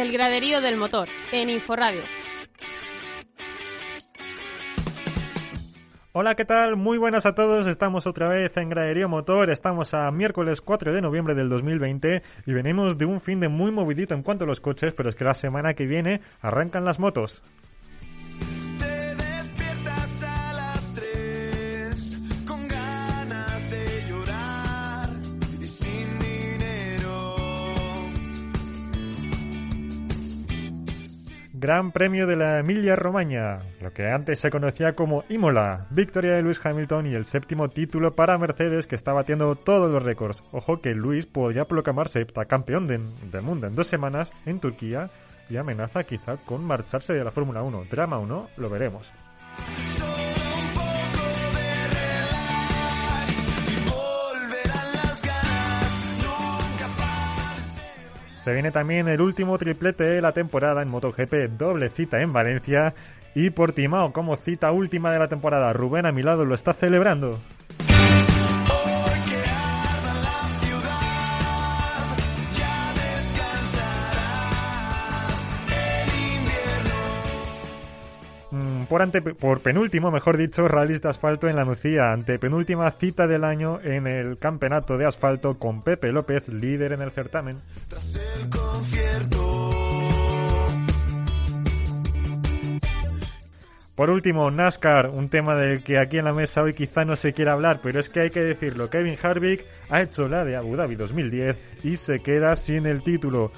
El graderío del motor, en Inforradio. Hola, ¿qué tal? Muy buenas a todos. Estamos otra vez en Graderío Motor. Estamos a miércoles 4 de noviembre del 2020 y venimos de un fin de muy movidito en cuanto a los coches, pero es que la semana que viene arrancan las motos. Gran Premio de la Emilia Romagna, lo que antes se conocía como Imola, victoria de Lewis Hamilton y el séptimo título para Mercedes que está batiendo todos los récords. Ojo que Luis podría proclamarse campeón del mundo en dos semanas en Turquía y amenaza quizá con marcharse de la Fórmula 1. Drama o no, lo veremos. Se viene también el último triplete de la temporada en MotoGP, doble cita en Valencia. Y Portimao como cita última de la temporada. Rubén a mi lado lo está celebrando. Por, ante, por penúltimo, mejor dicho, rallies de asfalto en la Nucía, ante penúltima cita del año en el campeonato de asfalto con Pepe López, líder en el certamen. Por último, NASCAR, un tema del que aquí en la mesa hoy quizá no se quiera hablar, pero es que hay que decirlo. Kevin Harvick ha hecho la de Abu Dhabi 2010 y se queda sin el título.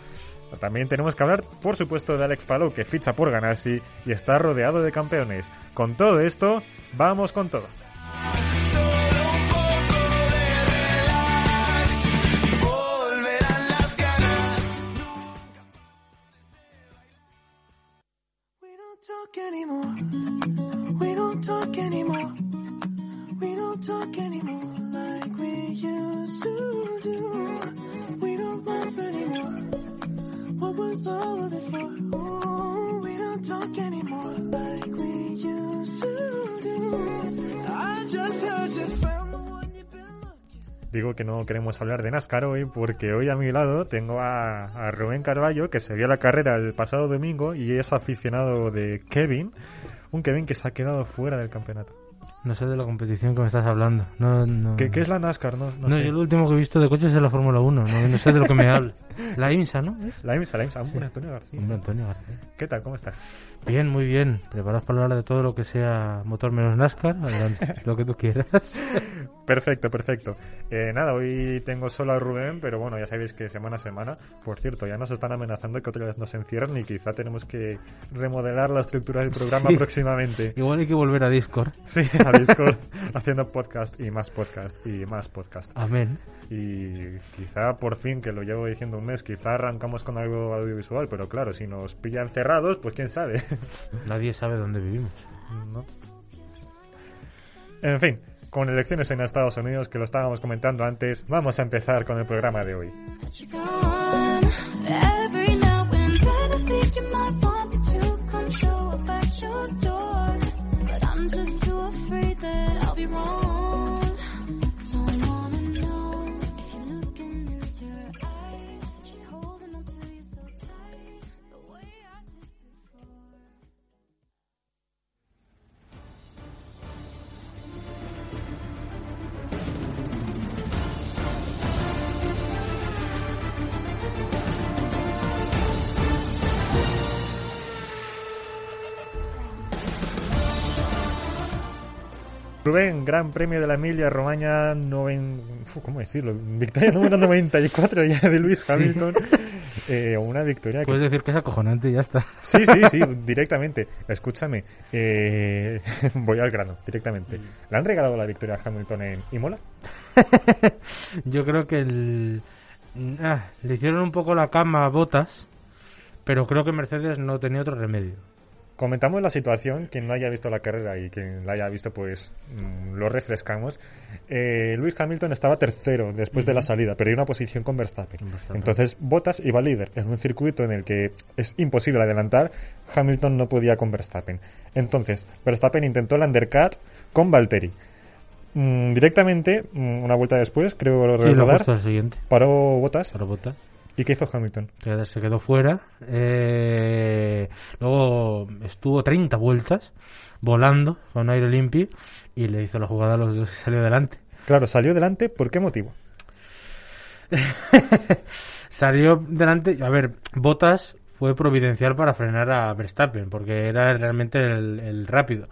También tenemos que hablar, por supuesto, de Alex Palou, que ficha por Ganassi y está rodeado de campeones. Con todo esto, vamos con todo. No queremos hablar de NASCAR hoy porque hoy a mi lado tengo a, Rubén Carballo que se vio la carrera el pasado domingo y es aficionado de Kevin, un Kevin que se ha quedado fuera del campeonato. No sé de la competición que me estás hablando. No, no. ¿Qué, es la NASCAR? No, no, yo lo último que he visto de coches es la Fórmula 1. No, sé de lo que me habla. La IMSA, ¿no? La IMSA, la IMSA. Hombre, Antonio García. Antonio García. ¿Qué tal? ¿Cómo estás? Bien, muy bien. ¿Preparados para hablar de todo lo que sea motor menos NASCAR? Adelante, lo que tú quieras. Perfecto, perfecto. Eh, nada, hoy tengo solo a Rubén, pero bueno, ya sabéis que semana a semana, por cierto, ya nos están amenazando que otra vez nos encierran y quizá tenemos que remodelar la estructura del programa próximamente. Igual hay que volver a Discord. Sí, a Discord, haciendo podcast y más podcast y más podcast. Amén. Y quizá por fin, que lo llevo diciendo un mes, quizá arrancamos con algo audiovisual, pero claro, si nos pillan cerrados, pues quién sabe. Nadie sabe dónde vivimos. No. En fin, con elecciones en Estados Unidos, que lo estábamos comentando antes, vamos a empezar con el programa de hoy. Rubén, Gran Premio de la Emilia Romagna, ¿cómo decirlo? Victoria número 94 ya de Luis Hamilton. Eh, una victoria Puedes decir que es acojonante y ya está. Sí, sí, sí, directamente. Escúchame, eh, voy al grano, directamente. ¿Le han regalado la victoria a Hamilton en Imola? Yo creo que el... Ah, le hicieron un poco la cama a Botas, pero creo que Mercedes no tenía otro remedio comentamos la situación, quien no haya visto la carrera y quien la haya visto, pues mm, lo refrescamos. Eh, Luis Hamilton estaba tercero después de la salida, perdió una posición con Verstappen. Entonces Bottas iba líder en un circuito en el que es imposible adelantar. Hamilton no podía con Verstappen. Entonces Verstappen intentó el undercut con Valtteri. Mm, directamente, mm, una vuelta después, creo sí, recordar, siguiente. paró Bottas. Paró Bottas ¿Y qué hizo Hamilton? se quedó fuera. Eh, luego estuvo 30 vueltas volando con aire limpio y le hizo la jugada a los dos y salió adelante. Claro, salió delante, ¿por qué motivo? salió delante, a ver, Botas fue providencial para frenar a Verstappen, porque era realmente el, el rápido.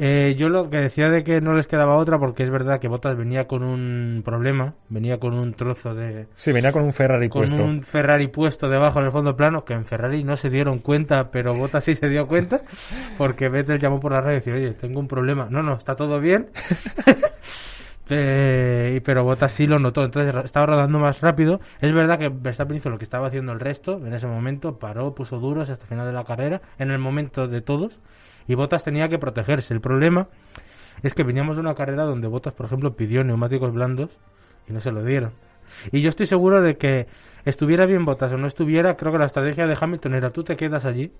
Eh, yo lo que decía de que no les quedaba otra, porque es verdad que Bottas venía con un problema, venía con un trozo de... Sí, venía con un Ferrari con puesto. un Ferrari puesto debajo en el fondo plano, que en Ferrari no se dieron cuenta, pero Bottas sí se dio cuenta, porque Vettel llamó por la red y decía, oye, tengo un problema. No, no, está todo bien. Eh, pero Bottas sí lo notó, entonces estaba rodando más rápido. Es verdad que Verstappen hizo lo que estaba haciendo el resto en ese momento, paró, puso duros hasta el final de la carrera, en el momento de todos, y Bottas tenía que protegerse. El problema es que veníamos de una carrera donde Bottas, por ejemplo, pidió neumáticos blandos y no se lo dieron. Y yo estoy seguro de que estuviera bien Bottas o no estuviera, creo que la estrategia de Hamilton era tú te quedas allí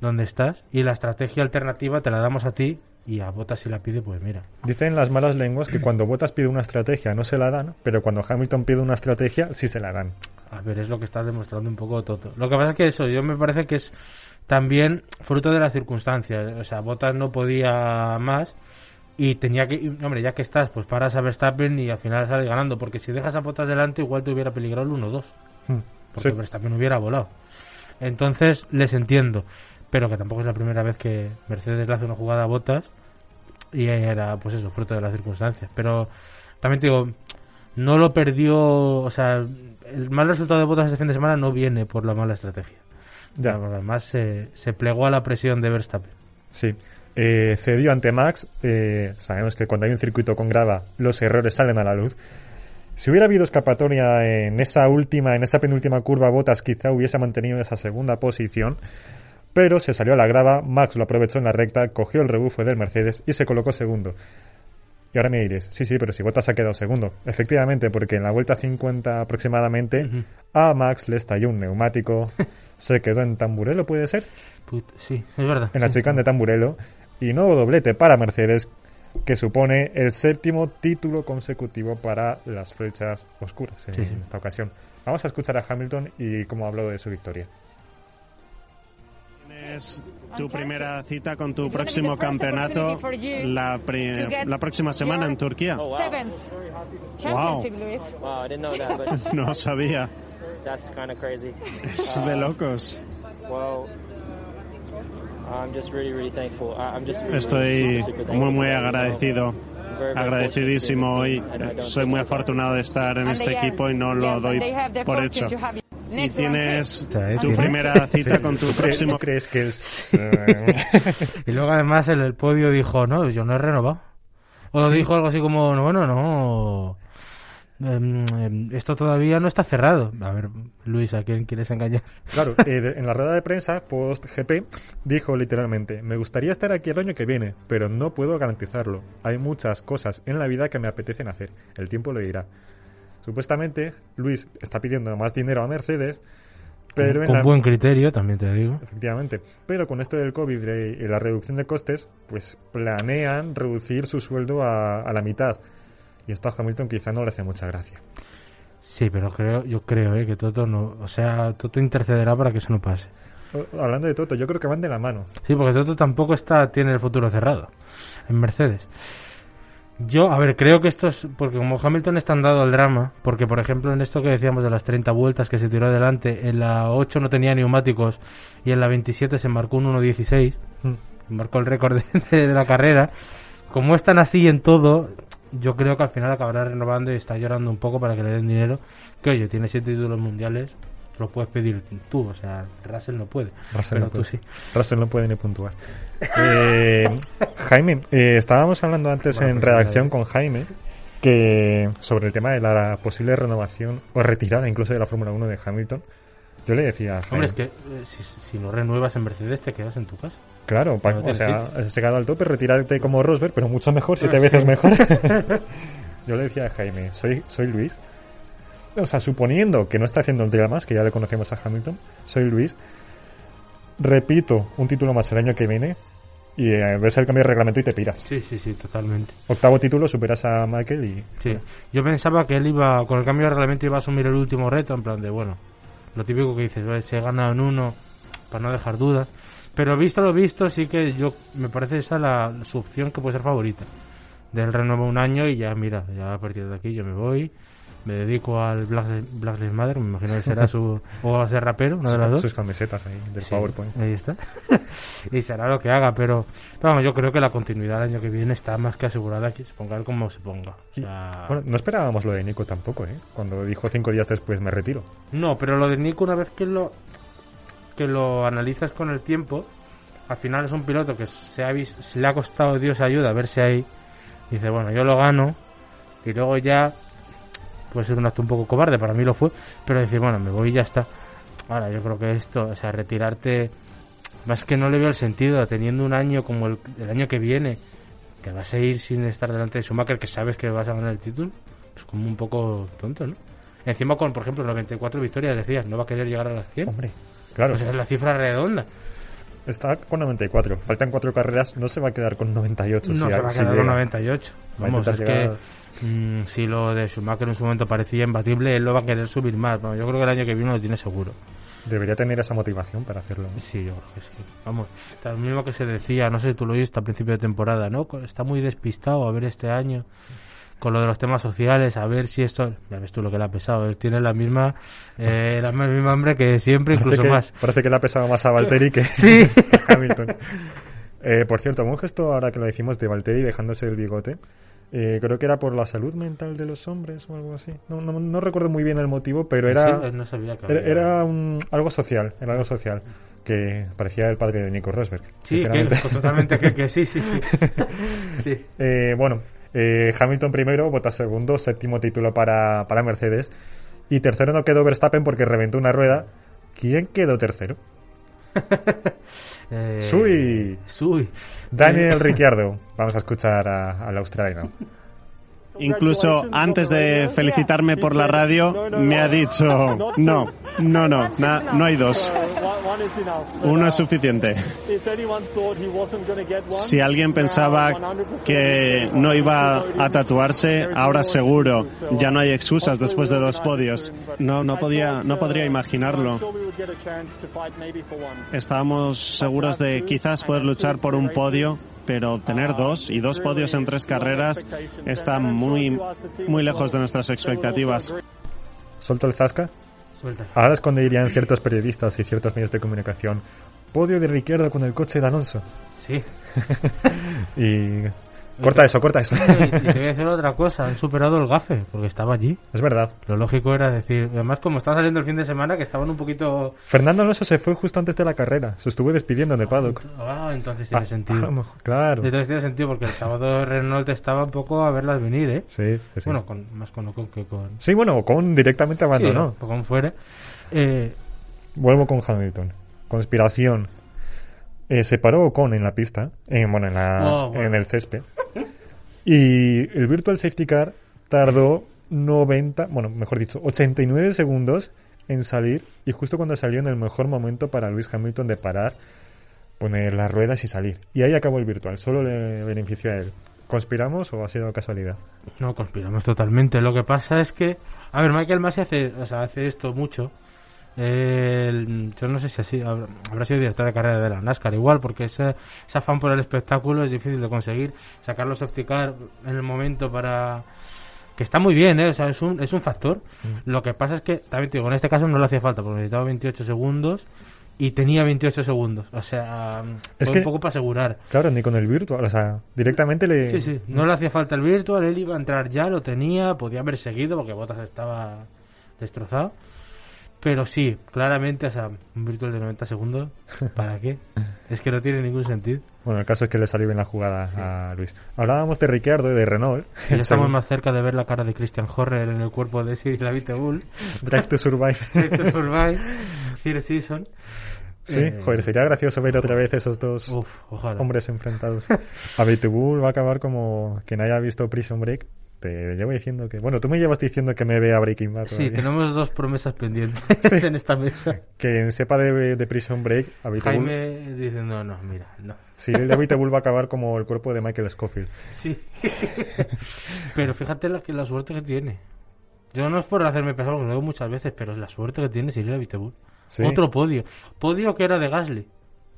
donde estás y la estrategia alternativa te la damos a ti y a Bottas si la pide, pues mira. Dicen las malas lenguas que cuando Bottas pide una estrategia no se la dan, pero cuando Hamilton pide una estrategia sí se la dan. A ver, es lo que está demostrando un poco Toto. Lo que pasa es que eso, yo me parece que es también fruto de las circunstancias. O sea, Bottas no podía más y tenía que, hombre, ya que estás, pues paras a Verstappen y al final sale ganando, porque si dejas a Bottas delante igual te hubiera peligrado el 1-2, Hmm. porque Sí. Verstappen hubiera volado. Entonces, les entiendo, pero que tampoco es la primera vez que Mercedes le hace una jugada a Bottas y era, pues eso, fruto de las circunstancias. Pero también te digo, no lo perdió, o sea, el mal resultado de Bottas este fin de semana no viene por la mala estrategia. Ya. Además, se, se plegó a la presión de Verstappen. Sí. Eh, cedió ante Max. eh, sabemos que cuando hay un circuito con grava, los errores salen a la luz. Si hubiera habido escapatoria en esa última, en esa penúltima curva, Botas quizá hubiese mantenido esa segunda posición. Pero se salió a la grava, Max lo aprovechó en la recta, cogió el rebufo del Mercedes y se colocó segundo. Y ahora me diréis, sí, sí, pero si Botas ha quedado segundo. Efectivamente, porque en la vuelta 50 aproximadamente, a Max le estalló un neumático, se quedó en tamburelo, ¿puede ser? Put- sí, es verdad. en la Sí. chicane de Tamburelo y nuevo doblete para Mercedes que supone el séptimo título consecutivo para las flechas oscuras en sí. esta ocasión. Vamos a escuchar a Hamilton y cómo habló de su victoria. Tienes tu primera cita con tu próximo campeonato la, la próxima semana en Turquía. Oh, wow. Wow, I didn't know that, but No sabía. that's kind of crazy. Es de locos. Well, I'm just really, really thankful. I- I'm just really, Estoy muy, muy agradecido. I'm very, very Agradecidísimo fortunate hoy. to be in this team, and I don't Soy muy afortunado de estar en este equipo y no lo doy por hecho. Y tienes eh, tu tiene- primera cita con tu ¿Tú, cre- próximo crees que es... Y luego además en el podio dijo, no, yo no he renovado. O dijo algo así como, no, bueno, no. em, em, esto todavía no está cerrado. A ver, Luis, ¿a quién quieres engañar? Claro, eh, en la rueda de prensa post GP dijo literalmente, me gustaría estar aquí el año que viene, pero no puedo garantizarlo. Hay muchas cosas en la vida que me apetecen hacer. El tiempo lo dirá. Supuestamente, Luis está pidiendo más dinero a Mercedes, pero con la- buen criterio, también te digo. Efectivamente. Pero con esto del COVID y la reducción de costes, pues planean reducir su sueldo a, a la mitad. Y esto a Hamilton quizá no le hace mucha gracia. Sí, pero creo, yo creo eh, que Toto no. O sea, Toto intercederá para que eso no pase. Hablando de Toto, yo creo que van de la mano. Sí, porque Toto tampoco está tiene el futuro cerrado en Mercedes. Yo, a ver, creo que esto es porque como Hamilton está andado al drama, porque por ejemplo en esto que decíamos de las 30 vueltas que se tiró adelante, en la 8 no tenía neumáticos y en la 27 se marcó un 1.16, marcó el récord de, de la carrera. Como están así en todo, yo creo que al final acabará renovando y está llorando un poco para que le den dinero. Que oye, tiene 7 títulos mundiales, lo puedes pedir tú, o sea, Russell no puede, Russell pero no tú puede. sí. Russell no puede ni puntuar. Eh, Jaime, eh, estábamos hablando antes Bueno, en pues redacción nada, con Jaime que sobre el tema de la posible renovación o retirada incluso de la Fórmula 1 de Hamilton. Yo le decía a Jaime, Hombre, es que eh, si, si no renuevas en Mercedes te quedas en tu casa. claro, pa- no o sea, has llegado al tope, retírate como Rosberg, pero mucho mejor, siete veces mejor. Yo le decía a Jaime, soy, soy Luis. O sea, suponiendo que no está haciendo el más, que ya le conocemos a Hamilton, soy Luis. Repito un título más el año que viene y eh, ves el cambio de reglamento y te piras. Sí, sí, sí, totalmente. Octavo título, superas a Michael y... Sí. Yo pensaba que él iba, con el cambio de reglamento, iba a asumir el último reto, en plan de, bueno, lo típico que dices, "Vale, se gana en uno, para no dejar dudas. Pero visto lo visto, sí que yo me parece esa la, su opción que puede ser favorita. Del renuevo un año y ya, mira, ya a partir de aquí yo me voy, me dedico al Black, Black Lives Matter, me imagino que será su. o va a ser rapero, una de las dos. Sus camisetas ahí del Sí, PowerPoint. Ahí está. y será lo que haga, pero vamos, yo creo que la continuidad el año que viene está más que asegurada, que se ponga como se ponga. O sea, Bueno, no esperábamos lo de Nico tampoco, ¿eh? Cuando dijo cinco días después me retiro. No, pero lo de Nico, una vez que lo que lo analizas con el tiempo, al final es un piloto que se, ha vis- se le ha costado Dios ayuda a verse ahí. Dice, bueno, yo lo gano. Y luego ya puede ser un acto un poco cobarde, para mí lo fue. Pero decir, bueno, me voy y ya está. Ahora, yo creo que esto, o sea, retirarte, más que no le veo el sentido, teniendo un año como el, el año que viene, que vas a ir sin estar delante de Schumacher, que sabes que vas a ganar el título, es como un poco tonto, ¿no? Encima con, por ejemplo, 94 victorias, decías, no va a querer llegar a las 100. Hombre, claro, Pues es la cifra redonda. Está con 94. Faltan cuatro carreras, no se va a quedar con 98. No si se va a si quedar con llega. 98. Va a Vamos, es que mm, si lo de Schumacher en su momento parecía imbatible, él lo va a querer subir más. Vamos, yo creo que el año que viene lo tiene seguro. Debería tener esa motivación para hacerlo. ¿no? Sí, yo creo que sí. Vamos, lo mismo que se decía, no sé si tú lo oíste a principio de temporada, ¿no? Está muy despistado a ver este año con lo de los temas sociales, a ver si esto... Ya ves tú lo que le ha pesado, él tiene la misma, eh, la misma hambre que siempre, Parece incluso que, más. parece que le ha pesado más a Valtteri que, Sí. que a Hamilton. Eh, por cierto, un gesto ahora que lo decimos de Valtteri dejándose el bigote. eh, creo que era por la salud mental de los hombres o algo así. No, no, no recuerdo muy bien el motivo, pero era, Sí, él no sabía que era, había- era un- algo social, era algo social. Que parecía el padre de Nico Rosberg. Sí, que, totalmente que, que sí, sí, sí. sí. Eh, bueno, eh, Hamilton primero, Bottas segundo, séptimo título para, para Mercedes. Y tercero no quedó Verstappen porque reventó una rueda. ¿Quién quedó tercero? Eh, Sui. Sui. Daniel Ricciardo. Vamos a escuchar a- al australiano. Incluso antes de felicitarme por la radio, me ha dicho, no, no, no, no hay dos. Uno es suficiente. Si alguien pensaba que no iba a tatuarse, ahora seguro. Ya no hay excusas después de dos podios. No, no podía, no podría imaginarlo. Estábamos seguros de quizás poder luchar por un podio, pero tener dos y dos podios en tres carreras está muy, muy lejos de nuestras expectativas. Solto el zasca. Suelta. Ahora es cuando dirían ciertos periodistas y ciertos medios de comunicación. Podio de Ricciardo con el coche de Alonso. Sí. Y. Corta eso, corta eso. Y, y te voy a decir otra cosa, han superado el gafe, porque estaba allí. Es verdad. Lo lógico era decir, además como estaba saliendo el fin de semana, que estaban un poquito... Fernando Alonso se fue justo antes de la carrera. Se estuvo despidiendo en el paddock. Ah, entonces tiene Ah, sentido. a lo mejor- claro. Entonces tiene sentido, porque el sábado Renault estaba un poco a verlas venir, ¿eh? Sí, sí, sí. Bueno, con, más con Ocon que con... Sí, bueno, con directamente abandonó. Sí, con fuera. Eh, Vuelvo con Hamilton. Conspiración. Eh, se paró Ocon en la pista, en, bueno, en, la, Oh, bueno. en el césped. Y el Virtual Safety Car tardó 90, bueno, mejor dicho, 89 segundos en salir. Y justo cuando salió en el mejor momento para Luis Hamilton de parar, poner las ruedas y salir. Y ahí acabó el Virtual, solo le benefició a él. ¿Conspiramos o ha sido casualidad? No, conspiramos totalmente. Lo que pasa es que, a ver, Michael Masi hace, o sea, hace esto mucho. El- yo no sé si así habrá, habrá sido director de carrera de la NASCAR igual, porque ese, ese afán por el espectáculo es difícil de conseguir. Sacar los safety car en el momento para que está muy bien, ¿eh? o sea, es un, es un factor. Mm. Lo que pasa es que, también te digo, en este caso no le hacía falta, porque necesitaba 28 segundos y tenía 28 segundos. O sea, Es fue que- un poco para asegurar. Claro, ni con el Virtual, o sea, directamente le... Sí, sí, no le hacía falta el virtual, él iba a entrar ya, lo tenía, podía haber seguido porque Botas estaba destrozado. Pero sí, claramente, o sea, un virtual de 90 segundos, ¿para qué? Es que no tiene ningún sentido. Bueno, el caso es que le salió bien la jugada a Luis. Hablábamos de Ricciardo y de Renault. Y ya estamos más cerca de ver la cara de Christian Horner en el cuerpo de Sir la Bull, Drive to Survive. Director Survive, Third Season. sí, Eh, joder, sería gracioso ver otra vez esos dos Uf, hombres enfrentados. A Bull va a acabar como quien haya visto Prison Break. Te llevo diciendo que... Bueno, tú me llevas diciendo que me vea Breaking Bad. Sí, todavía. tenemos dos promesas pendientes Sí. en esta mesa. Que sepa de, de Prison Break, Habitable- Jaime dice, no, no, mira, no. Sí, el de Habitable va a acabar como el cuerpo de Michael Scofield. Sí. pero fíjate la, que la suerte que tiene. Yo no es por hacerme pesado, porque lo digo muchas veces, pero es la suerte que tiene Cyril Abiteboul. Sí. Otro podio. Podio que era de Gasly.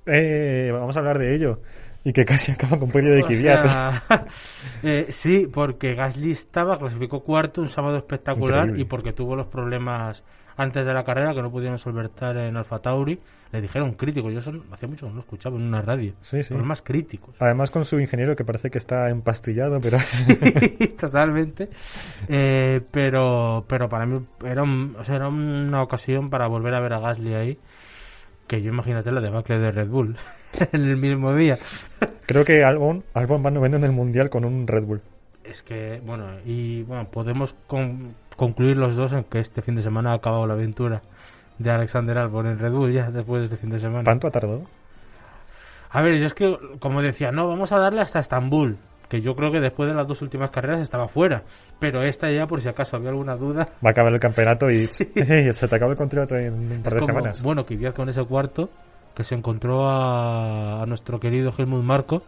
Eh, vamos a hablar de ello. Y que casi acaba con podio de Kvyat. sea, eh, sí, porque Gasly estaba, clasificó cuarto, un sábado espectacular, Increíble. y porque tuvo los problemas antes de la carrera que no pudieron solventar en Alfa Tauri, le dijeron críticos. Yo eso hacía mucho que no lo escuchaba en una radio. Sí, sí. Problemas críticos. Además con su ingeniero que parece que está empastillado, pero... Sí, totalmente. Eh, pero, pero para mí era, un- o sea, era una ocasión para volver a ver a Gasly ahí. Que yo imagínate la debacle de Red Bull en el mismo día. Creo que Albon, Albon va noveno en el Mundial con un Red Bull. Es que, bueno, y bueno, podemos con- concluir los dos en que este fin de semana ha acabado la aventura de Alexander Albon en Red Bull ya después de este fin de semana. ¿Tanto ha tardado? A ver, yo es que, como decía, no, vamos a darle hasta Estambul. Que yo creo que después de las dos últimas carreras estaba fuera. Pero esta ya, por si acaso había alguna duda, Va a acabar el campeonato y se te acaba el contrato en un par de como, semanas. Bueno, Kvyat con ese cuarto, que se encontró a, a nuestro querido Helmut Marco,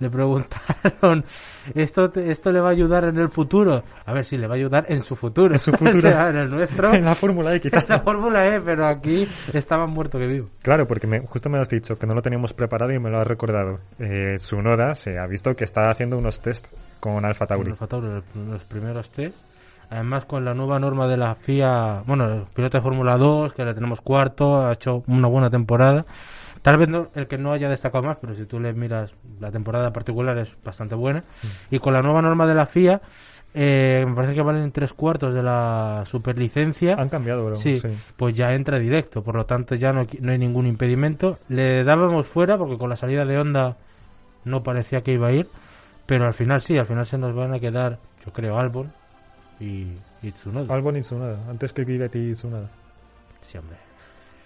le preguntaron, ¿esto, te- ¿esto le va a ayudar en el futuro? A ver si le va a ayudar en su futuro. En su futuro. o sea, en el nuestro, en la Fórmula E, quizás. en la Fórmula E, pero aquí estaba muerto que vivo. Claro, porque me- justo me has dicho que no lo teníamos preparado y me lo has recordado. Eh, Tsunoda se ha visto que está haciendo unos test con Alfa Tauri. Alfa Tauri, los primeros test. Además, con la nueva norma de la FIA, bueno, el piloto de Fórmula 2, que le tenemos cuarto, ha hecho una buena temporada. Tal vez no- el que no haya destacado más, pero si tú le miras la temporada particular es bastante buena. Y con la nueva norma de la FIA, eh, me parece que valen tres cuartos de la superlicencia. Han cambiado, bro. Sí, sí. pues ya entra directo, por lo tanto ya no, no hay ningún impedimento. Le dábamos fuera porque con la salida de Honda no parecía que iba a ir, pero al final sí, al final se nos van a quedar, yo creo, Albon y, y Tsunoda. Albon y Tsunoda, antes que Kvyat y Tsunoda. Sí, hombre.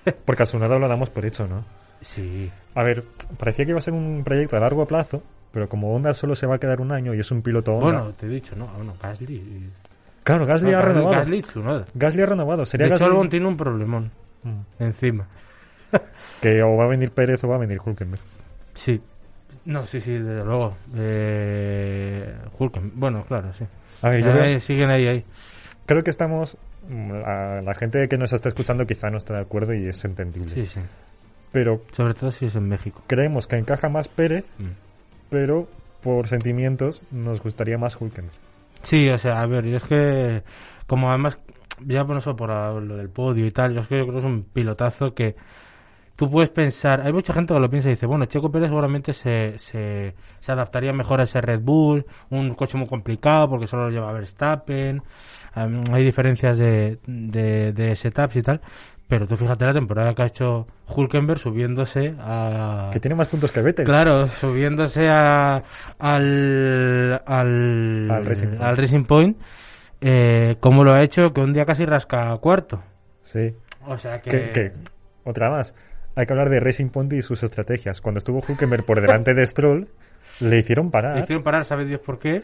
Porque a Tsunoda lo damos por hecho, ¿no? Sí, A ver, parecía que iba a ser un proyecto a largo plazo, pero como Honda solo se va a quedar un año y es un piloto Honda... bueno, te he dicho, ¿no? Ah, Bueno, Gasly. y- claro, Gasly no, ha renovado. Gasly y Tsunoda. Gasly ha renovado. Sería De hecho, Gasly- Albon tiene un problemón Mm. encima. Que o va a venir Pérez o va a venir Hulkenberg. Sí. No, sí, sí, desde luego. Eh, Hulken- bueno, claro, sí. A ver, yo creo, siguen ahí, ahí. creo que estamos... mm, La, la gente que nos está escuchando quizá no está de acuerdo y es entendible. Sí, sí. Pero Sobre todo si es en México. creemos que encaja más Pérez, Mm. pero por sentimientos nos gustaría más Hulkenberg. Sí, o sea, a ver, y es que, como además, ya por eso, por lo del podio y tal, yo es que yo creo que es un pilotazo que tú puedes pensar, hay mucha gente que lo piensa y dice, bueno, Checo Pérez seguramente se, se, se adaptaría mejor a ese Red Bull, un coche muy complicado porque solo lo lleva Verstappen, em, hay diferencias de, de, de setups y tal, pero tú fíjate la temporada que ha hecho Hulkenberg subiéndose a... Que tiene más puntos que Vettel. Claro, subiéndose a, al, al, Al Racing Point. al Racing Point, eh, como lo ha hecho, que un día casi rasca cuarto. Sí. O sea que... Que, que- otra más. Hay que hablar de Racing Point y sus estrategias. Cuando estuvo Hulkenberg por delante de Stroll, le hicieron Le parar. hicieron parar, ¿sabe Dios por qué?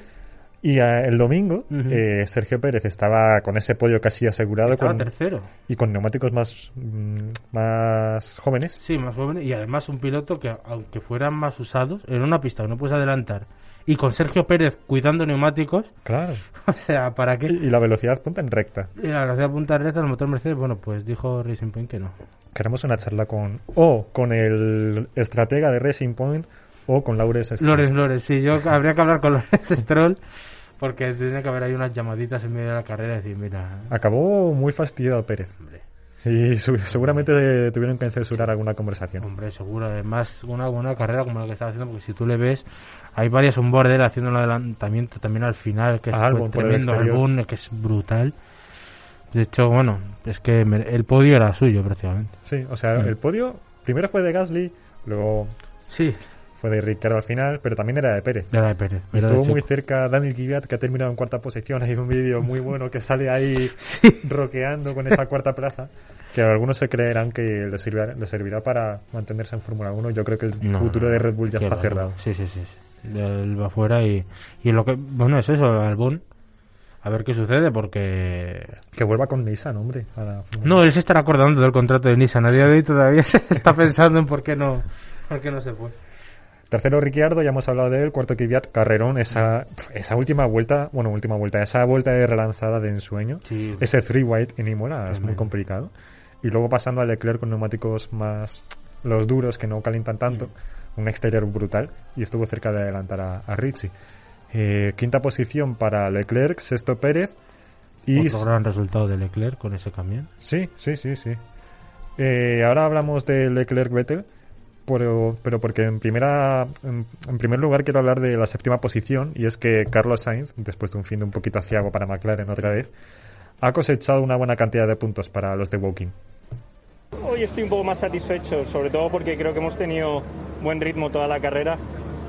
Y eh, el domingo, eh, Sergio Pérez estaba con ese podio casi asegurado Estaba con, tercero. y con neumáticos más, mm, más jóvenes. Sí, más joven. Y además un piloto que, aunque fueran más usados, en una pista que no puedes adelantar, y con Sergio Pérez cuidando neumáticos, Claro. o sea, ¿para qué? y la velocidad punta en recta. Y la gracia punta recta del motor Mercedes, bueno, pues dijo Racing Point que no. Queremos una charla con o con el estratega de Racing Point o con Laures Stroll. Lorenz, Lorenz, sí, yo habría que hablar con Lorenz Stroll porque tiene que haber ahí unas llamaditas en medio de la carrera y decir, mira, Acabó muy fastidiado Pérez. hombre, Y seguramente tuvieron que censurar alguna conversación. hombre, seguro, además una buena carrera como la que estaba haciendo, porque si tú le ves, hay varias de él haciendo un adelantamiento también al final, que es el tremendo. Albon, que es brutal. De hecho, bueno, es que el podio era suyo prácticamente. Sí, o sea, Mm. el podio primero fue de Gasly, luego Sí, fue de Ricardo al final, pero también era de Pérez. era de Pérez. De Estuvo muy cerca Daniel Kvyat, que ha terminado en cuarta posición. Hay un vídeo muy bueno que sale ahí Sí. roqueando con esa cuarta plaza. Que algunos se creerán que le servirá, le servirá para mantenerse en Fórmula 1. Yo creo que el No, futuro no, de Red Bull ya está cerrado. Sí, sí, sí. sí. Él va fuera y, y lo que, bueno, es eso, Albon, a ver qué sucede, porque... Que vuelva con Nissan, hombre. a la No, él se estará acordando del contrato de Nissan. A día de hoy todavía se está pensando en por qué no, por qué no se fue. Tercero Ricciardo, ya hemos hablado de él. Cuarto Kvyat, Carrerón, esa, esa última vuelta, bueno, última vuelta, esa vuelta de relanzada de ensueño. Sí. Ese three white en Imola es muy complicado. Y luego pasando a Leclerc con neumáticos más, los duros que no calientan tanto, un exterior brutal y estuvo cerca de adelantar a, a Ricci. Eh, quinta posición para Leclerc, sexto Pérez y Otro gran resultado de Leclerc con ese camión. Sí, sí, sí, sí. Eh, ahora hablamos de Leclerc Vettel, pero, pero porque en primera en, en primer lugar quiero hablar de la séptima posición y es que Carlos Sainz, después de un fin de un poquito aciago para McLaren otra vez, ha cosechado una buena cantidad de puntos para los de Woking. Hoy estoy un poco más satisfecho, sobre todo porque creo que hemos tenido buen ritmo toda la carrera.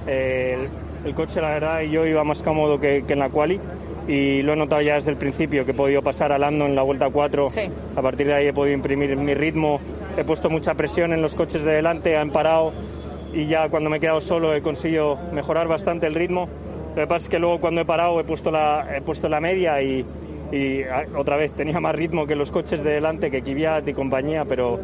Eh, el, el coche, la verdad, y yo iba más cómodo que, que en la quali y lo he notado ya desde el principio, que he podido pasar a Lando en la vuelta 4. Sí. A partir de ahí he podido imprimir mi ritmo, he puesto mucha presión en los coches de delante, han parado y ya cuando me he quedado solo he conseguido mejorar bastante el ritmo. Lo que pasa es que luego cuando he parado he puesto la, he puesto la media y, y, ah, otra vez tenía más ritmo que los coches de delante, que Kvyat y compañía, pero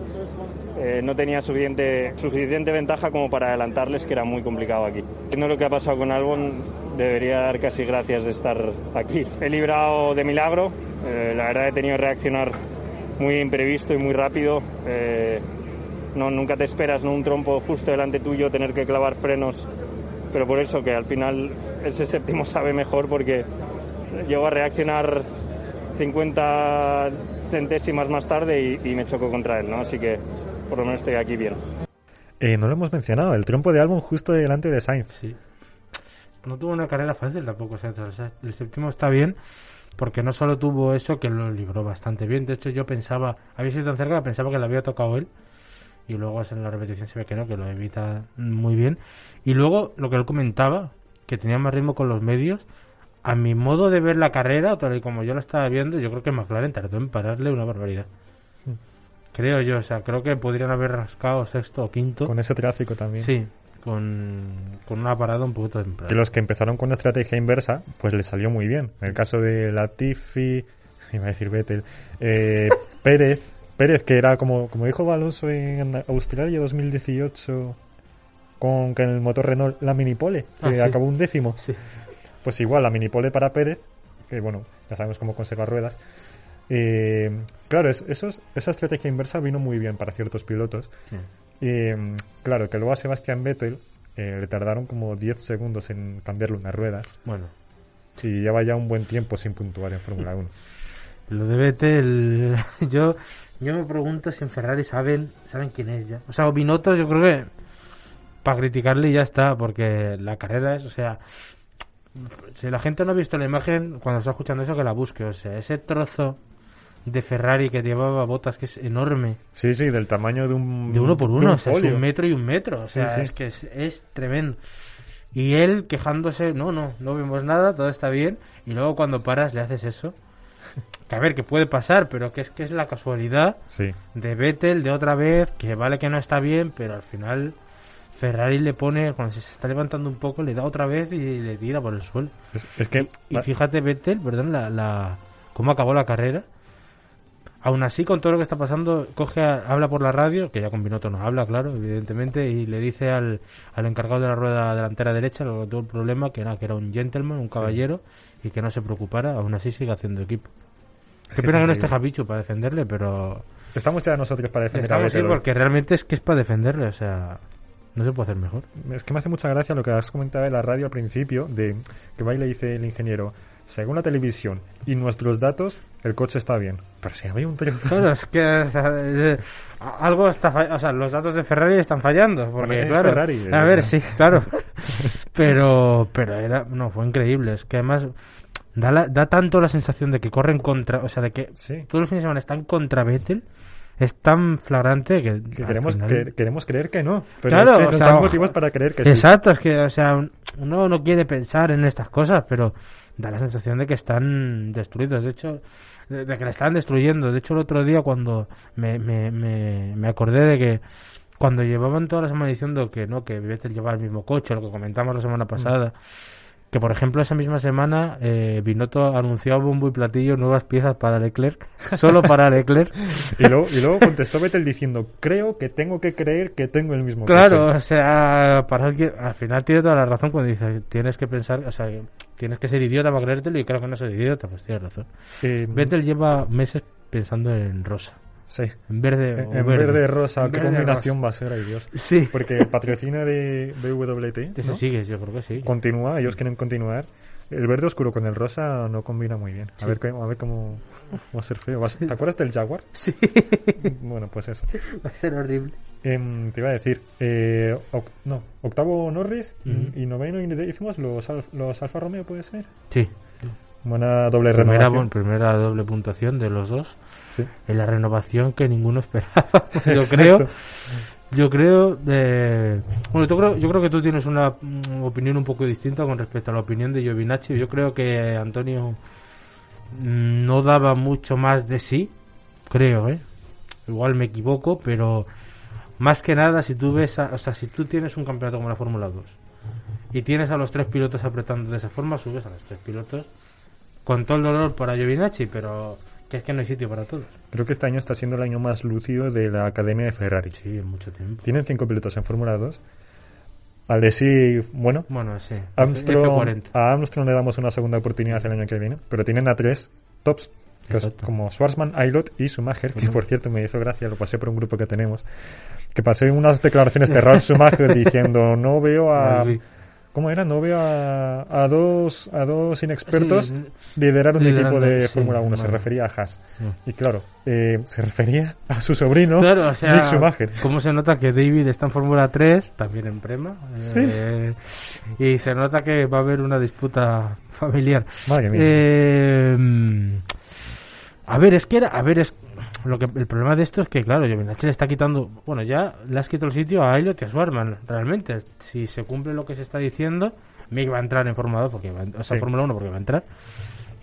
eh, no tenía suficiente, suficiente ventaja como para adelantarles, que era muy complicado aquí. Viendo lo que ha pasado con Albon, debería dar casi gracias de estar aquí. He librado de milagro, eh, la verdad he tenido que reaccionar muy imprevisto y muy rápido. eh, no, nunca te esperas ¿no? un trompo justo delante tuyo, tener que clavar frenos, pero por eso que al final ese séptimo sabe mejor porque llego a reaccionar 50 centésimas más tarde y, y me choco contra él, ¿no? Así que por lo menos estoy aquí bien. Eh, no lo hemos mencionado, el trompo de Albon justo delante de Sainz. Sí. No tuvo una carrera fácil tampoco. sea, o sea, el séptimo está bien porque no solo tuvo eso, que lo libró bastante bien. De hecho, yo pensaba, había sido tan cerca, pensaba que le había tocado él. Y luego en la repetición se ve que no, que lo evita muy bien. Y luego, lo que él comentaba, que tenía más ritmo con los medios. A mi modo de ver la carrera, o tal y como yo la estaba viendo, yo creo que McLaren tardó en pararle una barbaridad. Creo yo, o sea, creo que podrían haber rascado sexto o quinto. Con ese tráfico también. Sí, con, con una parada un poquito temprana. Que los que empezaron con estrategia inversa, pues les salió muy bien. En el caso de Latifi, iba a decir Vettel, eh, Pérez, Pérez, que era como, como dijo Alonso en Australia 2018 con, con el motor Renault, la minipole, que Ah, sí. acabó un décimo. Sí. Pues igual, la minipole para Pérez, que bueno, ya sabemos cómo conserva ruedas. Eh, claro, es- esos, esa estrategia inversa vino muy bien para ciertos pilotos. Sí. Claro, que luego a Sebastián Vettel eh, le tardaron como 10 segundos en cambiarle una rueda. Bueno, Y lleva ya un buen tiempo sin puntuar en Fórmula 1. lo de Vettel, yo, yo me pregunto si en Ferrari saben, saben quién es ya. O sea, Binotto yo creo que para criticarle ya está, porque la carrera es, o sea, si la gente no ha visto la imagen, cuando está escuchando eso, que la busque. O sea, ese trozo de Ferrari que llevaba botas, que es enorme, Sí, sí, del tamaño de un. de uno por uno, un o sea, es un metro y un metro, o sea, Sí, sí. es que es, es tremendo. Y él quejándose, no, no, no vemos nada, todo está bien, y luego cuando paras le haces eso. Que a ver, que puede pasar, pero que es que es la casualidad Sí, de Vettel de otra vez, que vale que no está bien, pero al final Ferrari le pone, cuando se está levantando un poco, le da otra vez y le tira por el suelo. es, es que. Y fíjate, Vettel, perdón, la, la, cómo acabó la carrera. Aún así, con todo lo que está pasando, coge a- habla por la radio, que ya con Binotto no habla, claro, evidentemente, y le dice al, al encargado de la rueda delantera derecha, lo que tuvo el problema, que era, que era un gentleman, un caballero, y que no se preocupara, aún así sigue haciendo equipo. Qué pena que no esté. Javichu para defenderle, pero Estamos ya nosotros para defender a estamos sí, porque realmente es que es para defenderle, o sea, no se puede hacer mejor. Es que me hace mucha gracia lo que has comentado en la radio al principio, de que va y le dice el ingeniero, según la televisión y nuestros datos, el coche está bien. Pero si había un trozo... Es que o sea, eh, algo está fallando. O sea, los datos de Ferrari están fallando. Porque, claro. Ferrari, a eh, ver, no. sí, claro. pero, pero era. No, fue increíble. Es que además. Da, la- da tanto la sensación de que corren contra. O sea, de que Sí. todo el fin de semana están contra Vettel. Es tan flagrante que. Queremos, final- que- queremos creer que no. Pero Claro, es que o nos sea, dan motivos para creer que sí. Exacto, es que, o sea, un- uno no quiere pensar en estas cosas, pero da la sensación de que están destruidos. De hecho, de, de que le están destruyendo. De hecho, el otro día cuando me, me, me, me acordé de que cuando llevaban toda la semana diciendo que no, que Vettel llevaba el mismo coche, lo que comentamos la semana pasada, que por ejemplo esa misma semana eh, Binotto anunció a bombo y platillo nuevas piezas para Leclerc, solo para Leclerc. Y luego, y luego contestó Vettel diciendo, creo que tengo que creer que tengo el mismo Claro, coche". o sea, para alguien, al final tiene toda la razón cuando dice, tienes que pensar, o sea, tienes que ser idiota para creértelo y creo que no soy idiota, pues tienes razón. Eh, Vettel lleva meses pensando en rosa, Sí. en verde o En verde. verde rosa, En qué verde combinación va a ser, ay Dios. Sí, Porque el patrocinio de BWT ¿no? sigue, yo creo que sí. continúa, ellos quieren continuar. El verde oscuro con el rosa no combina muy bien. A Sí. ver, a ver cómo va a ser feo. ¿Te acuerdas del Jaguar? Sí, Bueno, pues eso. va a ser horrible. Em, te iba a decir, eh, no, octavo Norris y- noveno y los, Al- los Alfa Romeo, ¿puede ser? Sí, Buena doble primera, renovación. primera doble puntuación de los dos. Sí. En la renovación que ninguno esperaba. Yo Exacto. creo, yo creo, bueno, yo creo, yo creo que tú tienes una mm, opinión un poco distinta con respecto a la opinión de Giovinacci. Yo creo que Antonio no daba mucho más de sí, creo, ¿eh? Igual me equivoco, pero más que nada si tú ves, a- o sea, si tú tienes un campeonato como la Fórmula 2 y tienes a los tres pilotos apretando de esa forma, subes a los tres pilotos con todo el dolor para Giovinacci, pero que es que no hay sitio para todos. Creo que este año está siendo el año más lúcido de la Academia de Ferrari. Sí, en mucho tiempo. Tienen cinco pilotos en Fórmula 2. Alessi, bueno, Bueno, sí. Armstrong, F40. a Armstrong le damos una segunda oportunidad el año que viene, pero tienen a tres tops, que es Exacto. como Schwarzman, Aylot y Schumacher, que por cierto me hizo gracia, lo pasé por un grupo que tenemos, que pasé unas declaraciones de Ralf Schumacher diciendo no veo a... ¿Cómo era? No veo a, a dos a dos inexpertos Sí, liderar un liderando, equipo de sí, Fórmula 1. Se refería a Haas. Mm. Y claro, eh, se refería a su sobrino, Claro, o sea, Mick Schumacher. ¿cómo se nota que David está en Fórmula 3, también en Prema? Sí. Eh, y se nota que va a haber una disputa familiar. Madre mía. Eh, a ver, es que era, a ver, es lo que el problema de esto es que claro, Giovinacci le está quitando, bueno, ya le has quitado el sitio a Elliot y a Schwarman, realmente, si se cumple lo que se está diciendo, Mick va a entrar en Fórmula 2 porque va, o sea, Sí. Fórmula 1 porque va a entrar.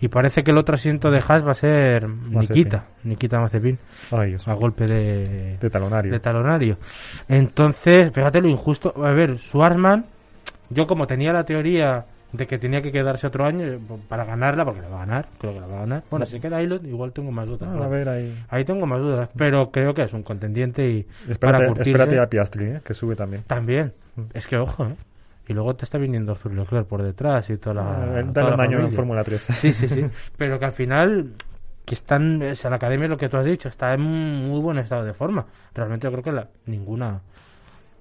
Y parece que el otro asiento de Haas va a ser Nikita, Nikita Mazepin, Ay, a golpe de, De talonario. de talonario. Entonces, fíjate lo injusto. A ver, Schwarzman, yo como tenía la teoría de que tenía que quedarse otro año eh, para ganarla, porque la va a ganar, creo que la va a ganar. Bueno, si queda Aylot, igual tengo más dudas. Ah, ¿no? a ver ahí. Ahí tengo más dudas, pero creo que es un contendiente y para Espérate, curtirse espérate a Piastri, ¿eh? que sube también. también. Mm. Es que ojo, ¿eh? Y luego te está viniendo Leclerc por detrás y toda la. Ah, toda la en. Fórmula 3. Sí, sí, sí. Pero que al final, que están, o sea, la academia, lo que tú has dicho, está en muy buen estado de forma. Realmente yo creo que la, ninguna,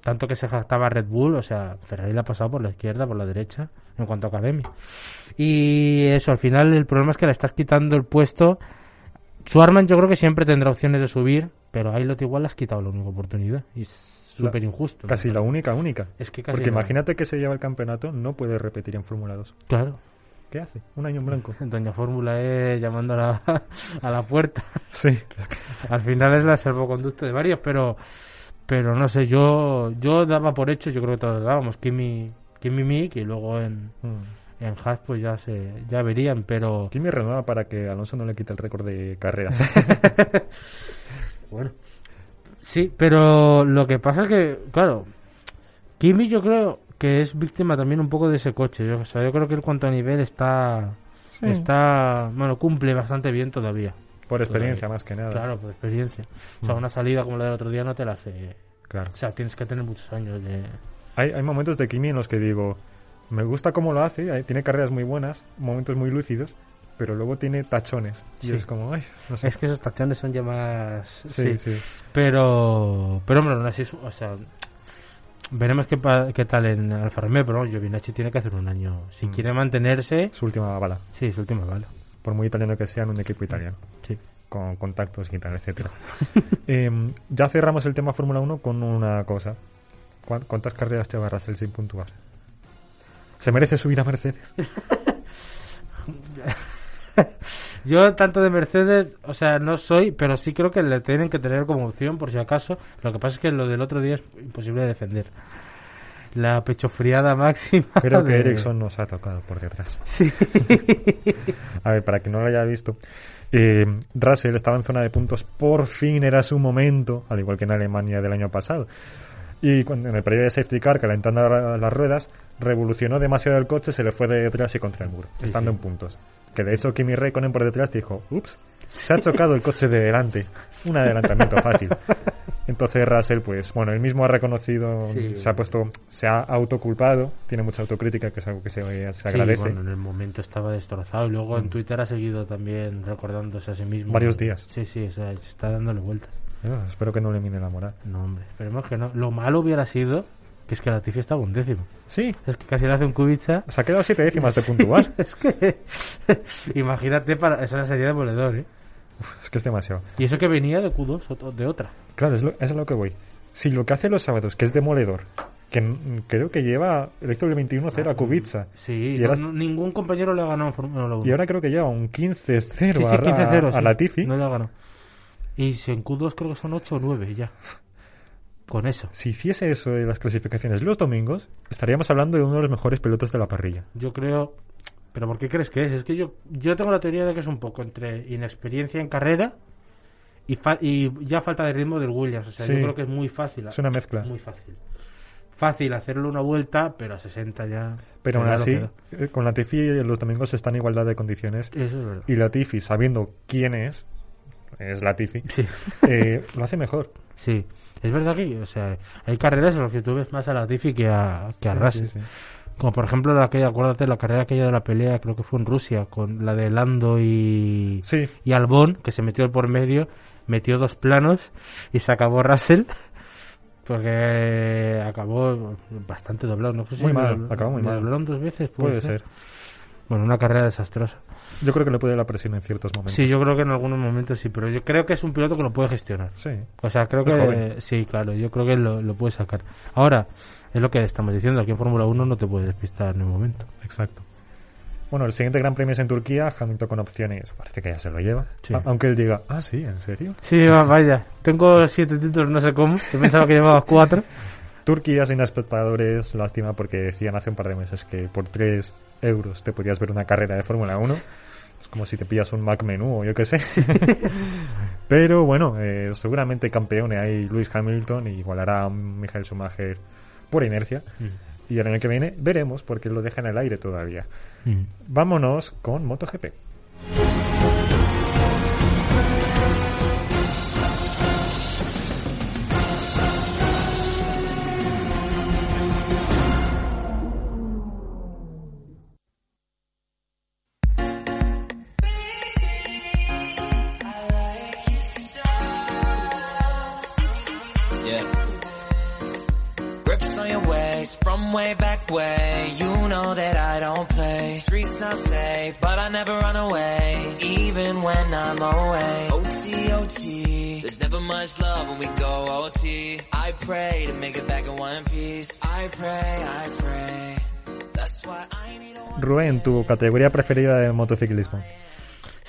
tanto que se jactaba Red Bull, o sea, Ferrari la ha pasado por la izquierda, por la derecha, en cuanto a academia. Y eso, al final el problema es que le estás quitando el puesto. Schwarman yo creo que siempre tendrá opciones de subir, pero ahí lo que igual le has quitado la única oportunidad. Y es súper injusto. Casi ¿no? la única, única. Es que casi Porque la- imagínate que se lleva el campeonato, no puede repetir en Fórmula 2. Claro. ¿Qué hace? Un año en blanco. Doña Fórmula E llamando a la, a la puerta. Sí, es que- Al final es la salvoconducto de varios, pero pero no sé, yo yo daba por hecho, yo creo que todos dábamos Kimi, Kimi Mick y luego en, Mm. en Haas pues ya se ya verían, pero Kimi renueva para que Alonso no le quite el récord de carreras. bueno. Sí, pero lo que pasa es que, claro, Kimi yo creo que es víctima también un poco de ese coche. Yo, o sea, yo creo que en cuanto a nivel está Sí. está, bueno, cumple bastante bien todavía. Por experiencia, más que nada. Claro, por experiencia. O sea, una salida como la del otro día no te la hace. Claro. O sea, tienes que tener muchos años de. Hay, hay momentos de Kimi en los que digo, me gusta cómo lo hace, tiene carreras muy buenas, momentos muy lúcidos, pero luego tiene tachones. Y Sí. es como, ay, no sé. Es que esos tachones son ya más. Sí, sí. Pero. Pero, hombre, aún así, es- o sea. Veremos qué, pa- qué tal en Alfa Romeo, pero vamos, Giovinacci tiene que hacer un año. Si Mm. quiere mantenerse. Su última bala. Sí, su última bala. Por muy italiano que sea, en un equipo italiano. Sí. Con contactos y tal, etcétera. Em, ya cerramos el tema Fórmula 1 con una cosa. ¿Cuán- ¿Cuántas carreras lleva Russell sin puntuar? ¿Se merece subir a Mercedes? Yo, tanto de Mercedes, o sea, no soy, pero sí creo que le tienen que tener como opción, por si acaso. Lo que pasa es que lo del otro día es imposible de defender. La pechofriada máxima. Creo que de- Ericsson nos ha tocado por detrás. Sí. A ver, para que no lo haya visto. Eh, Russell estaba en zona de puntos, por fin era su momento, al igual que en Alemania del año pasado. Y cuando, en el periodo de safety car, calentando la- las ruedas, revolucionó demasiado el coche, se le fue de detrás y contra el muro, estando sí. en puntos. Que de hecho Kimi Raikkonen por detrás dijo, ups, se ha chocado el coche de delante. Un adelantamiento fácil. Entonces Russell, pues bueno, él mismo ha reconocido, Sí. se ha puesto, se ha autoculpado, tiene mucha autocrítica, que es algo que se, se Sí, agradece. bueno, en el momento estaba destrozado y luego en Twitter ha seguido también recordándose a sí mismo. Varios días. Sí, sí, o sea, está dándole vueltas. Ah, espero que no le mine la moral. No, hombre, esperemos que no. Lo malo hubiera sido que es que la Tifi estaba un décimo. Sí, Es que casi le hace un Kubica. se ha quedado siete décimas de puntuar. es que, imagínate, para esa sería demoledor, ¿eh? Es que es demasiado. Y eso que venía de Q2 o to- de otra. Claro, es, lo, es a lo que voy. Si lo que hace los sábados, que es demoledor, que creo que lleva, el 21-0 a Kubica. Sí, Y no- ahora- no- ningún compañero le ha ganado en Fórmula 1. Y ahora creo que lleva un 15-0 Sí, sí, a, a- 15-0, a sí. la Tifi. No le ha ganado. Y si en Q2 creo que son 8 o 9 ya. Con eso. Si hiciese eso de las clasificaciones los domingos, estaríamos hablando de uno de los mejores pilotos de la parrilla. Yo creo. ¿Pero por qué crees que es? Es que yo, yo tengo la teoría de que es un poco entre inexperiencia en carrera y, fa- y ya falta de ritmo del Williams. O sea, Sí. yo creo que es muy fácil. Es una mezcla. Muy fácil. Fácil hacerlo una vuelta, pero a 60 ya. Pero aún así, eh, con la Tifi los domingos está en igualdad de condiciones. Eso es verdad. Y la Tifi, sabiendo quién es, es la Tifi, Sí. eh, lo hace mejor. sí. Es verdad que, o sea, hay carreras en las que tú ves más a la Tifi que a, que a Sí, Russell. Como por ejemplo la aquella, acuérdate, la carrera aquella de la pelea, creo que fue en Rusia, con la de Lando y, Sí, y Albón, que se metió por medio, metió dos planos y se acabó Russell, porque acabó bastante doblado. No sé si Muy lo- mal, acabó muy mal. doblaron dos veces, puede ser. Bueno, una carrera desastrosa. Yo creo que le puede la presión en ciertos momentos. Sí, yo creo que en algunos momentos sí, pero yo creo que es un piloto que lo puede gestionar. Sí. O sea, creo Es que joven. sí, claro, yo creo que lo, lo puede sacar. Ahora, es lo que estamos diciendo, aquí en Fórmula 1 no te puedes despistar en un momento. Exacto. Bueno, el siguiente Gran Premio es en Turquía, Hamilton con opciones, parece que ya se lo lleva. Sí. Aunque él diga, ah, sí, ¿en serio? Sí, va, vaya, tengo siete títulos, no sé cómo, yo pensaba que llevaba cuatro. Turquía sin espectadores, lástima porque decían hace un par de meses que por 3 euros te podías ver una carrera de Fórmula 1. Es como si te pillas un Mac menú o yo qué sé. Pero bueno, eh, seguramente campeone ahí Luis Hamilton y igualará a Michael Schumacher por inercia. Y el año que viene veremos porque lo deja en el aire todavía. Mm. Vámonos con MotoGP. Much love when we go OT. I pray to make it back in one piece. I pray, I pray. That's why I need a Rubén, tu categoría preferida de motociclismo.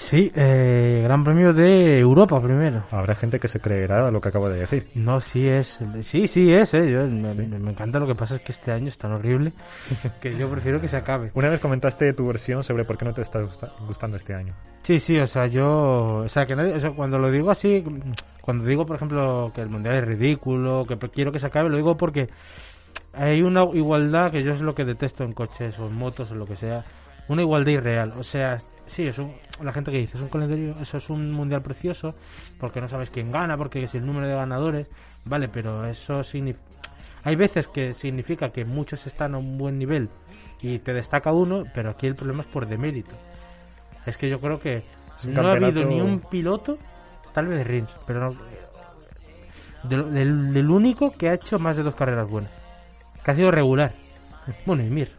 Sí, eh, Gran Premio de Europa primero. Habrá gente que se creerá lo que acabo de decir. No, sí es, sí, sí es, eh. yo- me, encanta, lo que pasa es que este año es tan horrible que yo prefiero que se acabe. Una vez comentaste tu versión sobre por qué no te está gusta- gustando este año. Sí, sí, o sea, yo, o sea, que nadie- o sea, cuando lo digo así, cuando digo, por ejemplo, que el mundial es ridículo, que quiero que se acabe, lo digo porque hay una igualdad que yo es lo que detesto en coches o en motos o lo que sea, una igualdad irreal. O sea, sí, es un, la gente que dice, es un calendario, eso es un mundial precioso, porque no sabes quién gana, porque es el número de ganadores, vale, pero eso significa... Hay veces que significa que muchos están a un buen nivel y te destaca uno, pero aquí el problema es por demérito. Es que yo creo que no ha habido ni un piloto, tal vez Rins, pero no, del, del- del único que ha hecho más de dos carreras buenas. Que ha sido regular. Bueno, y Mir.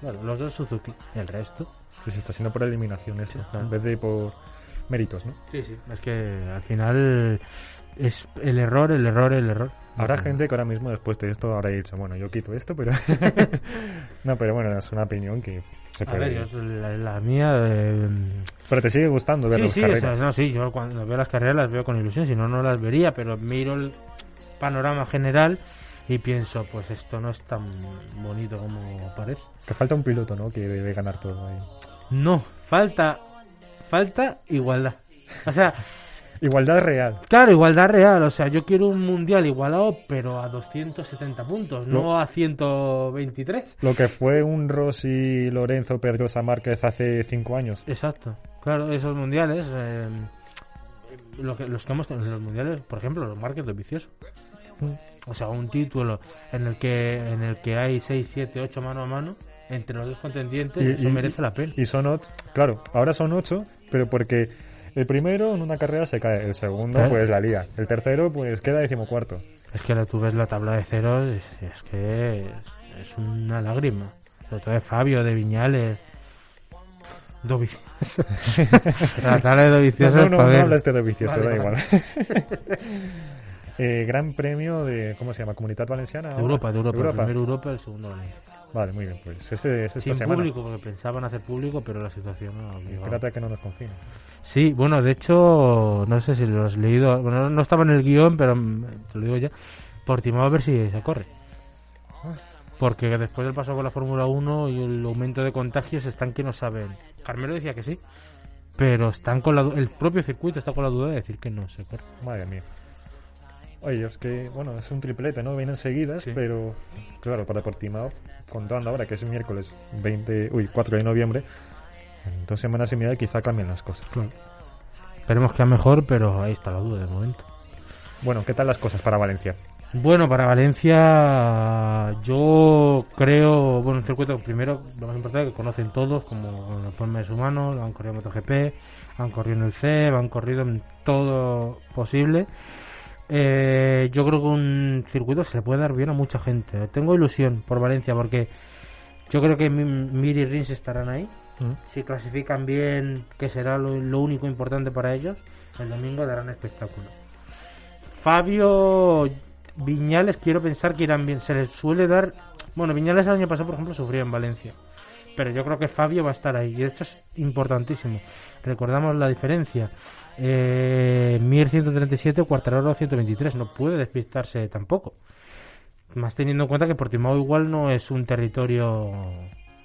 Bueno, los dos Suzuki. El resto. Sí, se está haciendo por eliminación esto, claro. en vez de por méritos, ¿no? Sí, sí. Es que al final es el error, el error, el error. Habrá gente que ahora mismo, después de esto, habrá dicho, bueno, yo quito esto, pero... no, pero bueno, es una opinión que se A puede... ver, yo, la, la mía. eh, Pero te sigue gustando ver sí, las sí, o sea, carreras. no, sí, yo cuando veo las carreras las veo con ilusión, si no, no las vería, pero miro el panorama general y pienso, pues esto no es tan bonito como parece. Que falta un piloto, ¿no? Que debe ganar todo ahí. No, falta, falta igualdad. O sea, Igualdad real. Claro, igualdad real. O sea, yo quiero un mundial igualado, pero a 270 puntos, no, No. a 123. Lo que fue un Rossi Lorenzo Pedrosa Márquez hace cinco años. Exacto. Claro, esos mundiales. eh, lo que, los que hemos tenido en los mundiales, por ejemplo, los Márquez de vicioso. O sea, un título en el que en el que hay 6, 7, 8 mano a mano entre los dos contendientes, Y- eso y- merece la pena. Y son ocho, claro, ahora son ocho, pero porque el primero en una carrera se cae, el segundo Claro. pues la lía, el tercero pues queda decimocuarto. Es que ahora tú ves la tabla de ceros y es que es, es una lágrima. Sobre todo de Fabio, de Viñales. Dovi- la tabla de Dovizioso no, no, no, ver. hablas de vicioso, Vale, da vale. igual. Eh, gran premio de, ¿cómo se llama? Comunidad Valenciana. De? Europa, de Europa. El primero Europa, el segundo Valencia. Vale, muy bien, pues ese es Sin semana. público, porque pensaban hacer público, pero la situación no. Espérate a que no nos confinen. Sí, bueno, de hecho, no sé si lo has leído. Bueno, no estaba en el guion, pero mm, te lo digo ya. Portimao a ver si se corre. Porque después del paso con la Fórmula 1 y el aumento de contagios están que no saben. Carmelo decía que sí, pero están con la el propio circuito está con la duda de decir que no se corre. Madre mía. Oye, es que, bueno, es un triplete, ¿no? Vienen seguidas, Sí. pero claro, para Portimao, contando ahora que es miércoles 20, uy, 4 de noviembre, en dos semanas y media quizá cambien las cosas. Esperemos que a mejor, pero ahí está la duda de momento. Bueno, ¿qué tal las cosas para Valencia? Bueno, para Valencia yo creo, bueno, el circuito primero, lo más importante que conocen todos, como los Palmes Humanos, han corrido en MotoGP, han corrido en el CEB, han corrido en todo posible. Eh, yo creo que un circuito se le puede dar bien a mucha gente. Tengo ilusión por Valencia porque yo creo que Mi- Mir y Rins estarán ahí. Si clasifican bien, que será lo, lo único importante para ellos, el domingo darán espectáculo. Fabio Viñales, quiero pensar que irán bien. Se les suele dar. Bueno, Viñales el año pasado, por ejemplo, sufrió en Valencia. Pero yo creo que Fabio va a estar ahí. Y esto es importantísimo. Recordamos la diferencia. Eh, Mir 137, Cuartararo 123. No puede despistarse tampoco. Más teniendo en cuenta que Portimao igual no es un territorio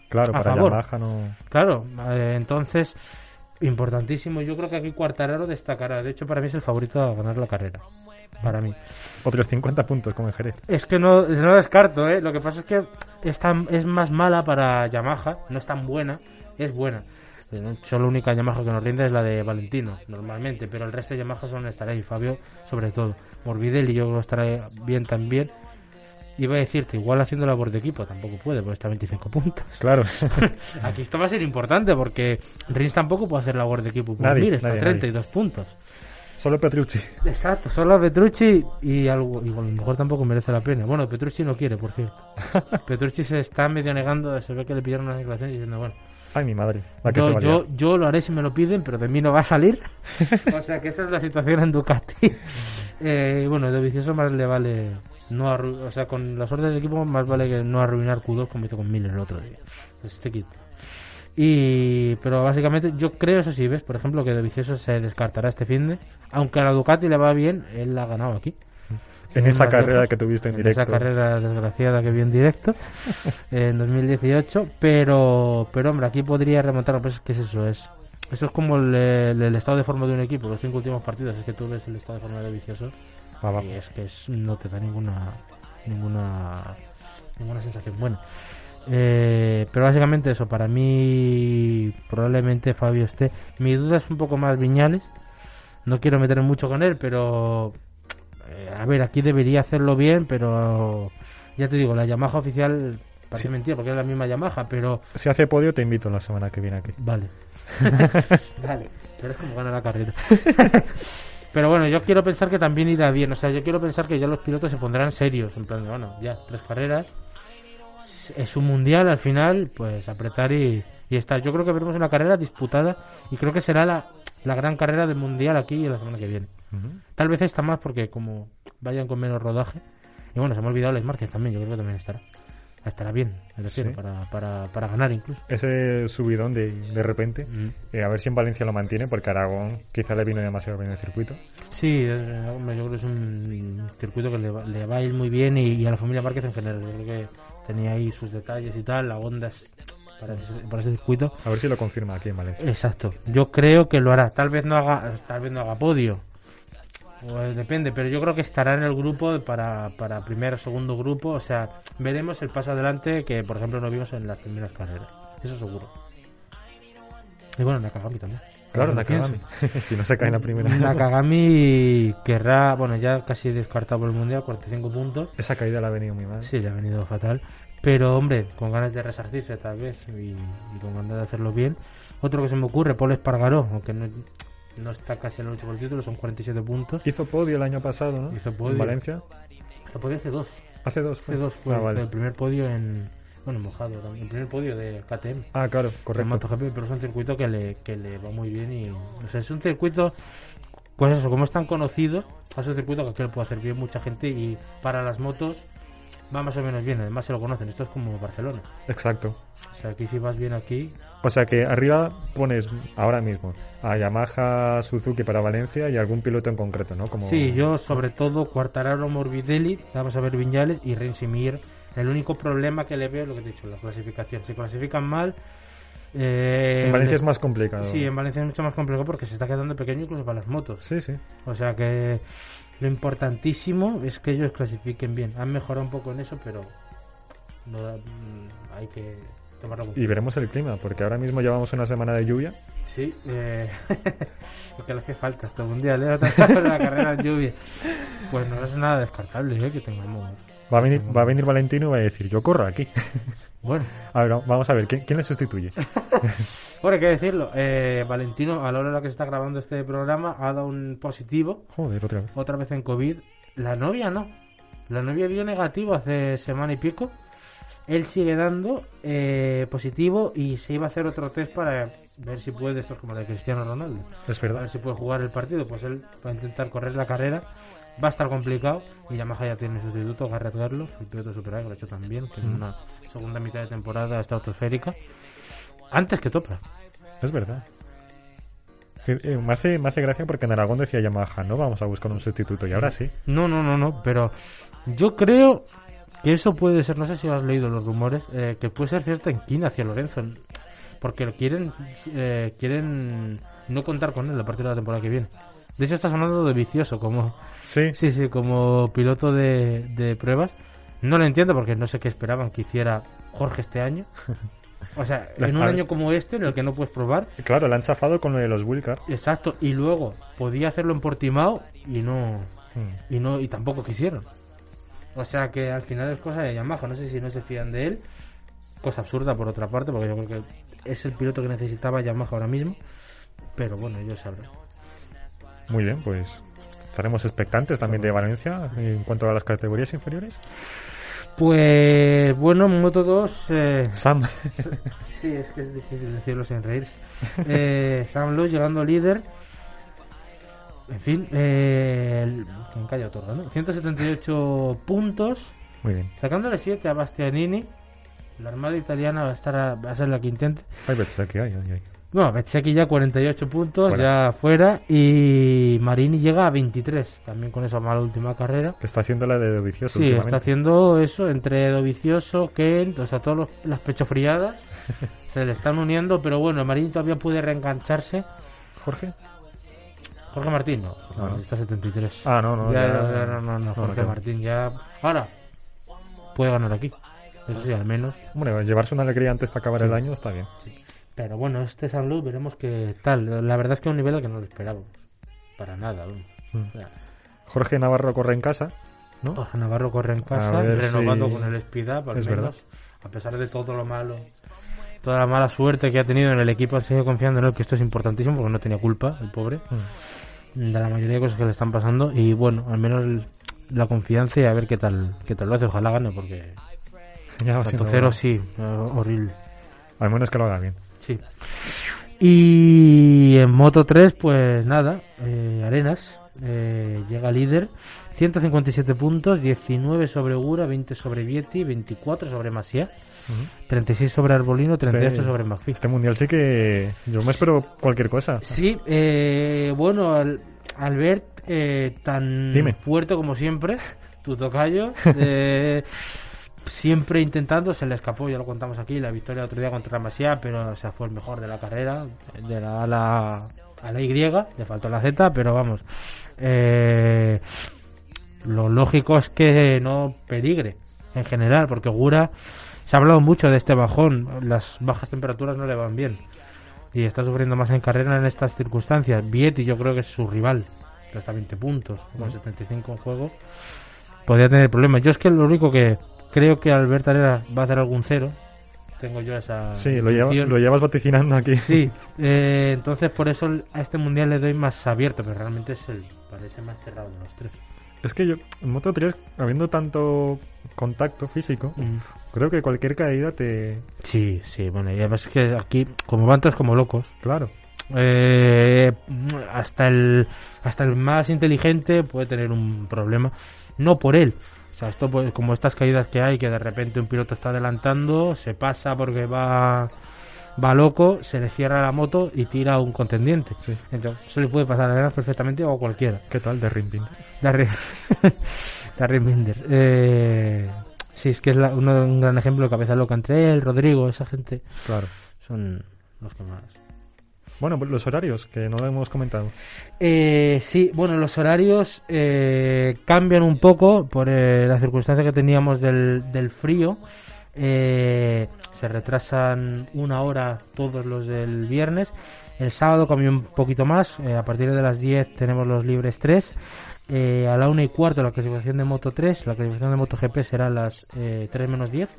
Claro, a para favor. Yamaha no... Claro, eh, entonces, importantísimo. Yo creo que aquí Cuartararo destacará. De hecho, para mí es el favorito a ganar la carrera. Para mí. Otros 50 puntos como en Jerez. Es que no, no descarto, ¿eh? Lo que pasa es que es, tan- es más mala para Yamaha. No es tan buena. Es buena. Hecho, la única Yamaha que nos rinde es la de Valentino, normalmente. Pero el resto de Yamaha son estará ahí. Fabio, sobre todo. Morbidelli, yo creo que estará bien también. Iba a decirte, igual haciendo labor de equipo, tampoco puede, porque está a 25 puntos. Claro. Aquí esto va a ser importante porque Rins tampoco puede hacer labor de equipo. Por Nadie, está a nadie, 32 puntos. Solo Petrucci. Exacto, solo Petrucci y algo, y a lo mejor tampoco merece la pena. Bueno, Petrucci no quiere, por cierto. Petrucci se está medio negando, se ve que le pidieron unas declaraciones diciendo, bueno, Ay, mi madre. La que se yo, a yo, yo lo haré si me lo piden, pero de mí no va a salir. o sea que esa es la situación en Ducati. Eh, bueno, de vicioso más le vale no o sea, con las órdenes de equipo más vale que no arruinar Q2 como hizo con Miller el otro día. Pues este kit. Y pero básicamente yo creo eso sí, ves, por ejemplo que de vicioso se descartará este fin de, aunque a la Ducati le va bien, él la ha ganado aquí. En esa carrera que tuviste en En directo. Esa carrera desgraciada que vi en directo en 2018. Pero, pero hombre, aquí podría remontar. Pues, ¿Qué es eso? Es, eso es como el, el- el estado de forma de un equipo. Los cinco últimos partidos es que tú ves el estado de forma de vicioso. Y es que es- no te da ninguna, ninguna, ninguna sensación buena. Eh, pero básicamente eso, para mí probablemente Fabio esté. Mi duda es un poco más Viñales. No quiero meterme mucho con él, pero eh, a ver, aquí debería hacerlo bien, pero ya te digo, la Yamaha oficial parece Sí. mentira porque es la misma Yamaha, pero Si hace podio, te invito la semana que viene aquí. vale. vale, pero es como gana la carrera. pero bueno, yo quiero pensar que también irá bien, o sea, yo quiero pensar que ya los pilotos se pondrán serios, en plan, de, bueno, ya, tres carreras, es un mundial al final, pues apretar y, y estar. Yo creo que veremos una carrera disputada y creo que será la, la gran carrera del mundial aquí la semana que viene. Tal vez esta más porque como vayan con menos rodaje. Y bueno, se me ha olvidado Les Márquez también, yo creo que también estará. Estará bien, me refiero, Sí. para, para, para ganar incluso. Ese subidón de, de repente, eh, a ver si en Valencia lo mantiene, porque Aragón quizá le vino demasiado bien el circuito. Sí, eh, hombre, yo creo que es un circuito que le va, le va a ir muy bien y, y a la familia Márquez en general. Yo creo que tenía ahí sus detalles y tal, la onda es para ese, para ese circuito. A ver si lo confirma aquí en Valencia. Exacto. Yo creo que lo hará. Tal vez no haga, tal vez no haga podio, Pues depende, pero yo creo que estará en el grupo para, para primero o segundo grupo. O sea, veremos el paso adelante que, por ejemplo, no vimos en las primeras carreras. Eso seguro. Y bueno, Nakagami también. Claro, Nakagami. si no se cae en la primera. Nakagami querrá, bueno, ya casi descartado por el mundial, 45 puntos. Esa caída le ha venido muy mal. Sí, le ha venido fatal. Pero, hombre, con ganas de resarcirse tal vez y, y con ganas de hacerlo bien. Otro que se me ocurre, Paul Espargaró, aunque no, no está casi en el 8 por el título, son 47 puntos. Hizo podio el año pasado, ¿no? Hizo podio. En Valencia. Se podía hace dos. Hace dos. fue. Hace dos fue Ah, vale. el primer podio en. Bueno, mojado también. El primer podio de KTM. Ah, claro, correcto. MotoGP, pero es un circuito que le, que le va muy bien y. O sea, es un circuito. Pues eso, como es tan conocido, es un circuito que aquí lo puede hacer bien mucha gente y para las motos va más o menos bien. Además, se lo conocen. Esto es como Barcelona. Exacto. O sea, aquí si vas bien aquí. O sea que arriba pones ahora mismo a Yamaha, Suzuki para Valencia y algún piloto en concreto, ¿no? Como... Sí, yo sobre todo Quartararo, Morbidelli, vamos a ver Viñales y Rensimir. El único problema que le veo es lo que te he dicho, la clasificación. Si clasifican mal. eh, En Valencia es más complicado. Sí, en Valencia es mucho más complicado porque se está quedando pequeño incluso para las motos. Sí, sí. O sea que lo importantísimo es que ellos clasifiquen bien. Han mejorado un poco en eso, pero no mm, hay que tomarlo con Y veremos el clima, porque ahora mismo llevamos una semana de lluvia. Sí, eh, porque le hace falta hasta un día, Leo, la carrera en lluvia. Pues no es nada descartable, ¿eh? Que tengamos. Va a venir, va a venir Valentino y va a decir, yo corro aquí. Bueno, A ver, vamos a ver, ¿quién, quién le sustituye? bueno, hay que decirlo. Eh, Valentino, a la hora en la que se está grabando este programa, ha dado un positivo, Joder, otra vez. otra vez en COVID. La novia no. La novia dio negativo hace semana y pico. Él sigue dando eh, positivo y se iba a hacer otro test para ver si puede, esto es como la de Cristiano Ronaldo. Es a ver verdad. si puede jugar el partido, pues él va a intentar correr la carrera. Va a estar complicado y Yamaha ya tiene sustituto, Garrett Garloff, el piloto Super que lo ha hecho también, que en una segunda mitad de temporada está autosférica. Antes que Topra. Es verdad. Sí, eh, me, hace, me hace gracia porque en Aragón decía Yamaha, no vamos a buscar un sustituto, y ahora sí. No, no, no, no, pero yo creo que eso puede ser, no sé si has leído los rumores, eh, que puede ser cierta inquina hacia Lorenzo, porque quieren eh, quieren no contar con él a partir de la temporada que viene. De hecho está sonando de vicioso como Sí, Sí, sí, como piloto de, de pruebas. No lo entiendo porque no sé qué esperaban que hiciera Jorge este año. O sea, en un año como este, en el que no puedes probar, claro, le han chafado con lo de los Wilcar. exacto, y luego podía hacerlo en Portimao y no y no y tampoco quisieron. O sea que al final es cosa de Yamaha, no sé si no se fían de él. Cosa absurda por otra parte, porque yo creo que es el piloto que necesitaba Yamaha ahora mismo. Pero bueno, ellos sabrán. Muy bien, pues estaremos expectantes también de Valencia en cuanto a las categorías inferiores. Pues bueno, Moto 2 eh, Sam, Sí, es que es difícil decirlo sin reír. Eh, Sam Lowe llegando líder. En fin, eh, el- ¿quién calla otorgando? 178 puntos, muy bien. sacándole 7 a Bastianini. La armada italiana va a estar a, va a ser la que intente. Ay, Bezzecchi, ay, ay, ay. No, Bezzecchi ya 48 puntos, Fuera. ya fuera. Y Marini llega a 23, también con esa mala última carrera. Que está haciendo la de Dovicioso Sí, está haciendo eso entre Dovicioso, Kent, o sea, todas los- las pechofriadas se le están uniendo, pero bueno, Marín todavía puede reengancharse. Jorge. Jorge Martín, no, Ah, no. está 73. Ah, no, no. ya, ya- no, ya, no, no, no, Jorge. Martín ya. Ahora, puede ganar aquí. Eso sí, al menos. Hombre, llevarse una alegría antes de acabar el año está bien. Pero bueno, este San Luis veremos qué tal. La verdad es que a un nivel al que no lo esperábamos. Para nada. Mm. O sea, Jorge Navarro corre en casa, ¿no? Jorge Navarro corre en casa, renovando si- con el Speed Up, al Es menos. verdad. A pesar de todo lo malo, toda la mala suerte que ha tenido en el equipo, ha seguido confiando en él, que esto es importantísimo porque no tenía culpa, el pobre, Mm. de la mayoría de cosas que le están pasando. Y bueno, al menos el- la confianza y a ver qué tal, qué tal lo hace. Ojalá gane porque Ya va tanto siendo cero hora. sí, horrible. Al menos que lo haga bien. Sí. Y en Moto 3, pues nada, eh, Arenas eh, llega líder, 157 puntos, 19 sobre Ura, 20 sobre Vietti, 24 sobre Masia, 36 sobre Arbolino, 38 Este- sobre McPhee. Este mundial sí que yo me espero cualquier cosa. Sí, eh, bueno, al, Albert, eh, tan Dime. fuerte como siempre, tu tocayo, eh, siempre intentando, se le escapó, ya lo contamos aquí, la victoria otro día contra Masia, pero o sea, fue el mejor de la carrera, de la ala a la Y, le faltó la Z, pero vamos. Eh, lo lógico es que no peligre en general, porque Gura se ha hablado mucho de este bajón, las bajas temperaturas no le van bien y está sufriendo más en carrera en estas circunstancias. Vietti yo creo que es su rival, que está a 20 puntos, con 75 en juego, podría tener problemas. Yo es que lo único que creo que Albert Arena va a hacer algún cero, tengo yo esa... Sí, lo, lleva- intuición. lo llevas vaticinando aquí. Sí, eh, entonces por eso a este mundial le doy más abierto, pero realmente es el parece más cerrado de los tres. Es que yo, en Moto 3, habiendo tanto contacto físico, creo que cualquier caída te... Sí, sí, bueno, y además es que aquí, como van todos como locos, Claro. eh, hasta el hasta el más inteligente puede tener un problema, no por él. O sea, esto pues, como estas caídas que hay, que de repente un piloto está adelantando, se pasa porque va va loco, se le cierra la moto y tira a un contendiente. Sí. Entonces, eso le puede pasar a perfectamente o a cualquiera. ¿Qué tal de? Darry, Darry Binder. Eh, sí, es que es la- uno- un gran ejemplo de cabeza loca entre él, Rodrigo, esa gente. Claro. Son los que más. Bueno, pues los horarios, que no lo hemos comentado. Eh, sí, bueno, los horarios eh, cambian un poco por eh, la circunstancia que teníamos del, del frío. Eh, se retrasan una hora todos los del viernes. El sábado cambia un poquito más. eh, a partir de las 10 tenemos los libres 3. Eh, a la 1 y cuarto la clasificación de Moto 3. La clasificación de Moto GP será las eh, 3 menos 10.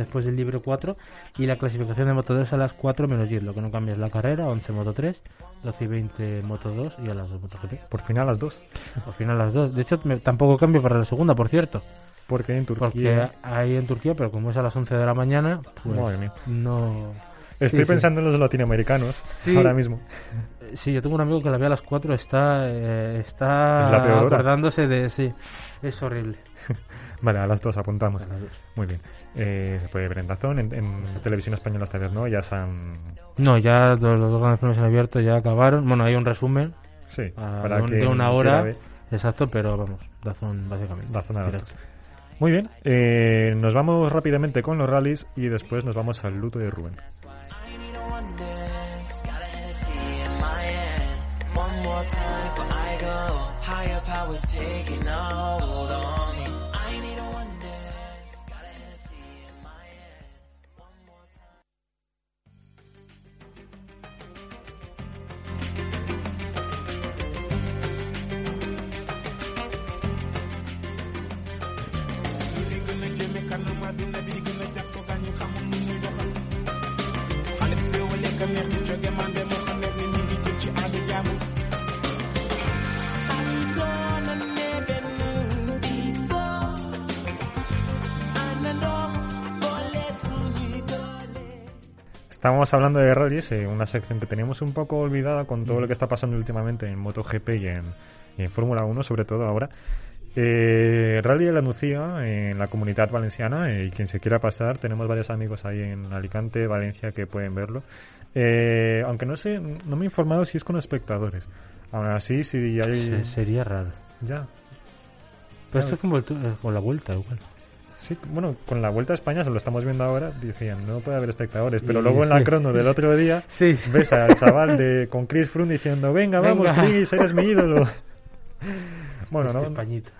Después del libre 4. Y la clasificación de Moto 2 a las 4 menos 10. Lo que no cambia es la carrera. 11 Moto 3. 12 y 20 Moto 2 y a las 2 Moto GP. Por fin a las dos. Al final las dos. De hecho, me- tampoco cambio para la segunda, por cierto. Porque en Porque Turquía... hay en Turquía, pero como es a las 11 de la mañana, pues Madre mía. no... Estoy Sí, sí. pensando en los latinoamericanos Sí. ahora mismo. Eh, Sí, yo tengo un amigo que la ve a las 4, está, eh, está Es la peor hora. acordándose de... Sí, es horrible. Vale, a las dos apuntamos. Las dos. Muy bien. Eh, se puede ver en Dazón, en, en televisión española esta vez, ¿no? Ya se han... No, ya los, los dos grandes premios en abierto ya acabaron. Bueno, hay un resumen Sí, para un- que de una hora. ver. Exacto, pero vamos, Dazón básicamente. Dazón a las. Muy bien, eh, nos vamos rápidamente con los rallies y después nos vamos al luto de Rubén. One got a Hennessy in my hand. One more time, but I go. Higher powers taking a hold on Estábamos hablando de rallies, eh, una sección que teníamos un poco olvidada con todo lo que está pasando últimamente en MotoGP y en, en Fórmula 1, sobre todo ahora. Eh, Rally de la Nucía en la comunidad valenciana eh, y quien se quiera pasar, tenemos varios amigos ahí en Alicante, Valencia que pueden verlo. Eh, aunque no sé, no me he informado si es con espectadores. Aún así, si hay... Se- sería raro. Ya, Pero esto es como el eh, con la vuelta igual. Sí, bueno, con la Vuelta a España, se lo estamos viendo ahora, decían, no puede haber espectadores, pero Y luego en la sí. crono del otro día Sí. ves al chaval de con Chris Froome diciendo, venga, vamos. Chris, eres mi ídolo. Bueno, no, Españita.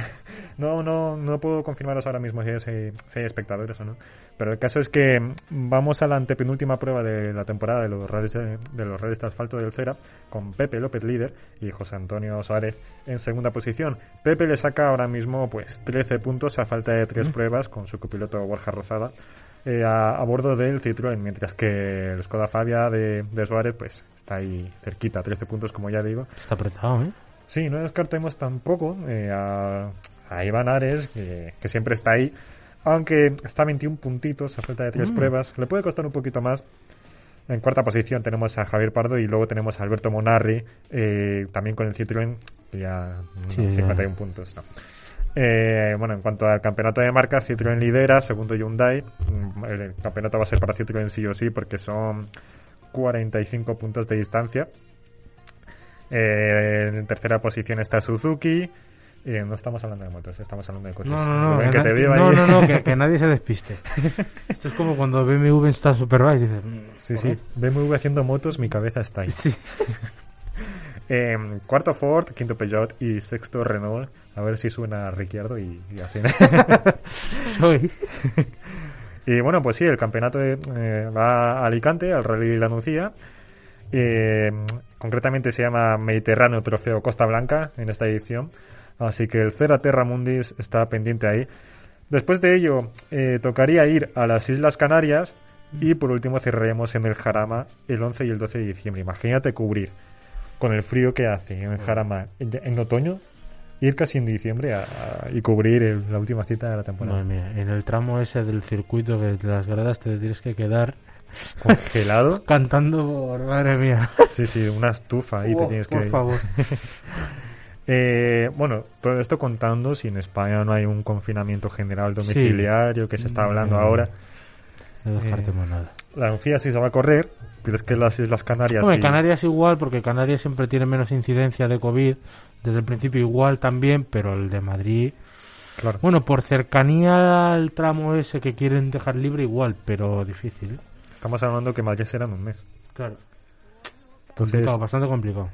No, no, no puedo confirmaros ahora mismo si hay, si hay espectadores o no. Pero el caso es que vamos a la antepenúltima prueba de la temporada de los rallies de, de los rallies de asfalto del Cera, con Pepe López líder y José Antonio Suárez en segunda posición. Pepe le saca ahora mismo pues 13 puntos a falta de tres pruebas con su copiloto Borja Rosada. eh, a, a bordo del Citroën, mientras que el Skoda Fabia de, de Suárez pues está ahí cerquita, 13 puntos como ya digo. Está apretado, ¿eh? Sí, no descartemos tampoco eh, a, a Iván Ares, que, que siempre está ahí, aunque está a 21 puntitos a falta de tres Mm. pruebas. Le puede costar un poquito más. En cuarta posición tenemos a Javier Pardo y luego tenemos a Alberto Monarri, eh, también con el Citroën, que ya no, Sí, ya. 51 puntos. No. Eh, bueno, en cuanto al campeonato de marcas, Citroën lidera, segundo Hyundai. Mm, El campeonato va a ser para Citroën sí o sí, porque son 45 puntos de distancia. Eh, en tercera posición está Suzuki. Eh, no estamos hablando de motos, estamos hablando de coches. No, no, no, que, que te na- veo no, ahí. no, no, que, que nadie se despiste. Esto es como cuando BMW está Superbike, dices, mm, Sí, sí. BMW haciendo motos, mi cabeza está ahí. Sí. Eh, cuarto Ford, quinto Peugeot y sexto Renault. A ver si suena Ricciardo y, y hacen. Soy. y bueno, pues sí, el campeonato eh, va a Alicante, al Rally La Nucía. Eh, concretamente se llama Mediterráneo Trofeo Costa Blanca en esta edición. Así que el Cera Terra Mundis está pendiente ahí. Después de ello, eh, tocaría ir a las Islas Canarias y por último cerraremos en el Jarama el 11 y el 12 de diciembre. Imagínate cubrir con el frío que hace en el Jarama en, en otoño, ir casi en diciembre a- a- y cubrir el- la última cita de la temporada. Madre mía, en el tramo ese del circuito que de las gradas te tienes que quedar Congelado. cantando por madre mía. Sí, sí, una estufa ahí te tienes por que... favor. Eh, bueno, todo esto contando si en España no hay un confinamiento general domiciliario que se está hablando ahora. No descartemos Eh, nada. La Nucía sí se va a correr, pero es que las Islas Canarias sí. Canarias igual, porque Canarias siempre tiene menos incidencia de COVID. Desde el principio igual también, pero el de Madrid... Claro. Bueno, por cercanía al tramo ese que quieren dejar libre igual, pero difícil. Estamos hablando que Madrid será en un mes. Claro. Entonces, Complicado, bastante complicado.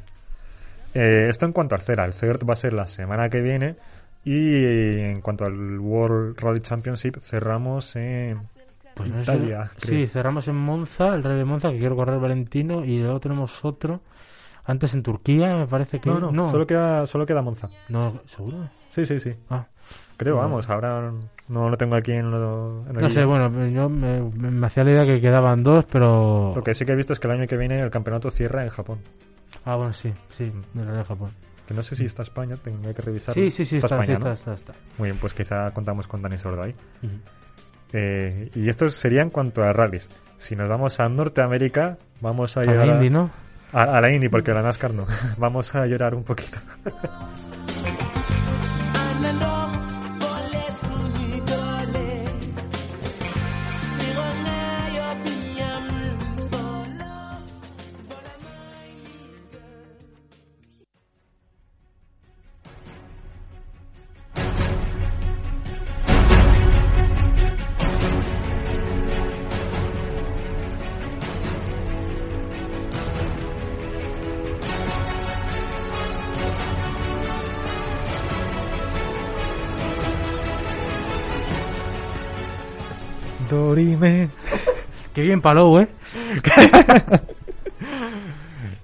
eh, esto en cuanto al CERA. El CERT va a ser la semana que viene. Y en cuanto al World Rally Championship, cerramos en Pues no sé- Italia. Sí, cerramos en Monza, el Rey de Monza, que quiero correr Valentino, y luego tenemos otro. Antes en Turquía, me parece que. No, no, Solo, queda, solo queda Monza. No, ¿seguro? Sí, sí, sí. Ah. Creo, vamos. Ahora no lo tengo aquí en, lo, en el No sé, bueno, yo me, me- me hacía la idea que quedaban dos, pero. Lo que sí que he visto es que el año que viene el campeonato cierra en Japón. Ah, bueno, sí, sí, de Japón. Que no sé si está España, tengo que revisar. Sí, sí, sí, está, España, sí, ¿no? está, está, está. Muy bien, pues quizá contamos con Dani Sordo ahí. Eh, y esto sería en cuanto a rallies. Si nos vamos a Norteamérica, vamos a A llorar. la Indy, ¿no? A, la Indy, porque la NASCAR no. vamos a llorar un poquito. bien Palou, ¿eh?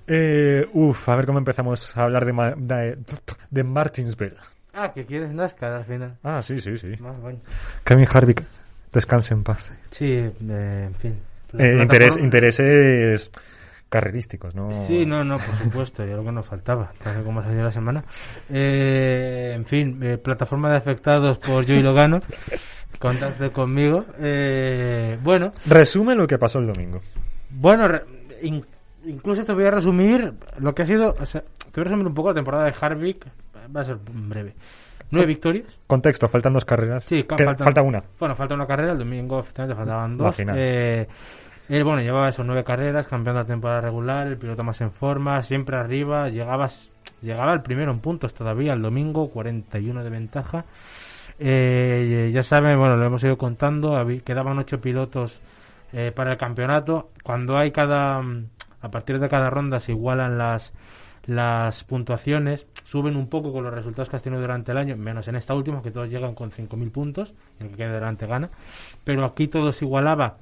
Eh, uf, a ver cómo empezamos a hablar de, Ma- de, de Martinsville. Ah, que quieres NASCAR al final. Ah, sí, sí, sí. Más bueno. Kevin Harvick, descanse en paz. Sí, eh, en fin. Eh, interés- intereses carrerísticos, ¿no? Sí, no, no, por supuesto, ya lo que nos faltaba, tal como salió la semana. Eh, en fin, eh, plataforma de afectados por Joey Logano, contacte conmigo. Eh, bueno, Resume lo que pasó el domingo. bueno, re- in- incluso te voy a resumir lo que ha sido, o sea, te voy a resumir un poco la temporada de Harvick, va a ser breve. Nueve victorias. Contexto, faltan dos carreras. Sí, Que- faltan- falta una. Bueno, falta una carrera, el domingo efectivamente faltaban dos. Él, bueno, llevaba esos nueve carreras, campeón de la temporada regular, el piloto más en forma, siempre arriba, llegaba, llegaba el primero en puntos todavía, el domingo, 41 de ventaja. Eh, ya saben, bueno, lo hemos ido contando, quedaban ocho pilotos eh, para el campeonato. Cuando hay cada, a partir de cada ronda se igualan las las puntuaciones suben un poco con los resultados que has tenido durante el año, menos en esta última, que todos llegan con 5.000 puntos, el que quede delante gana. Pero aquí todo se igualaba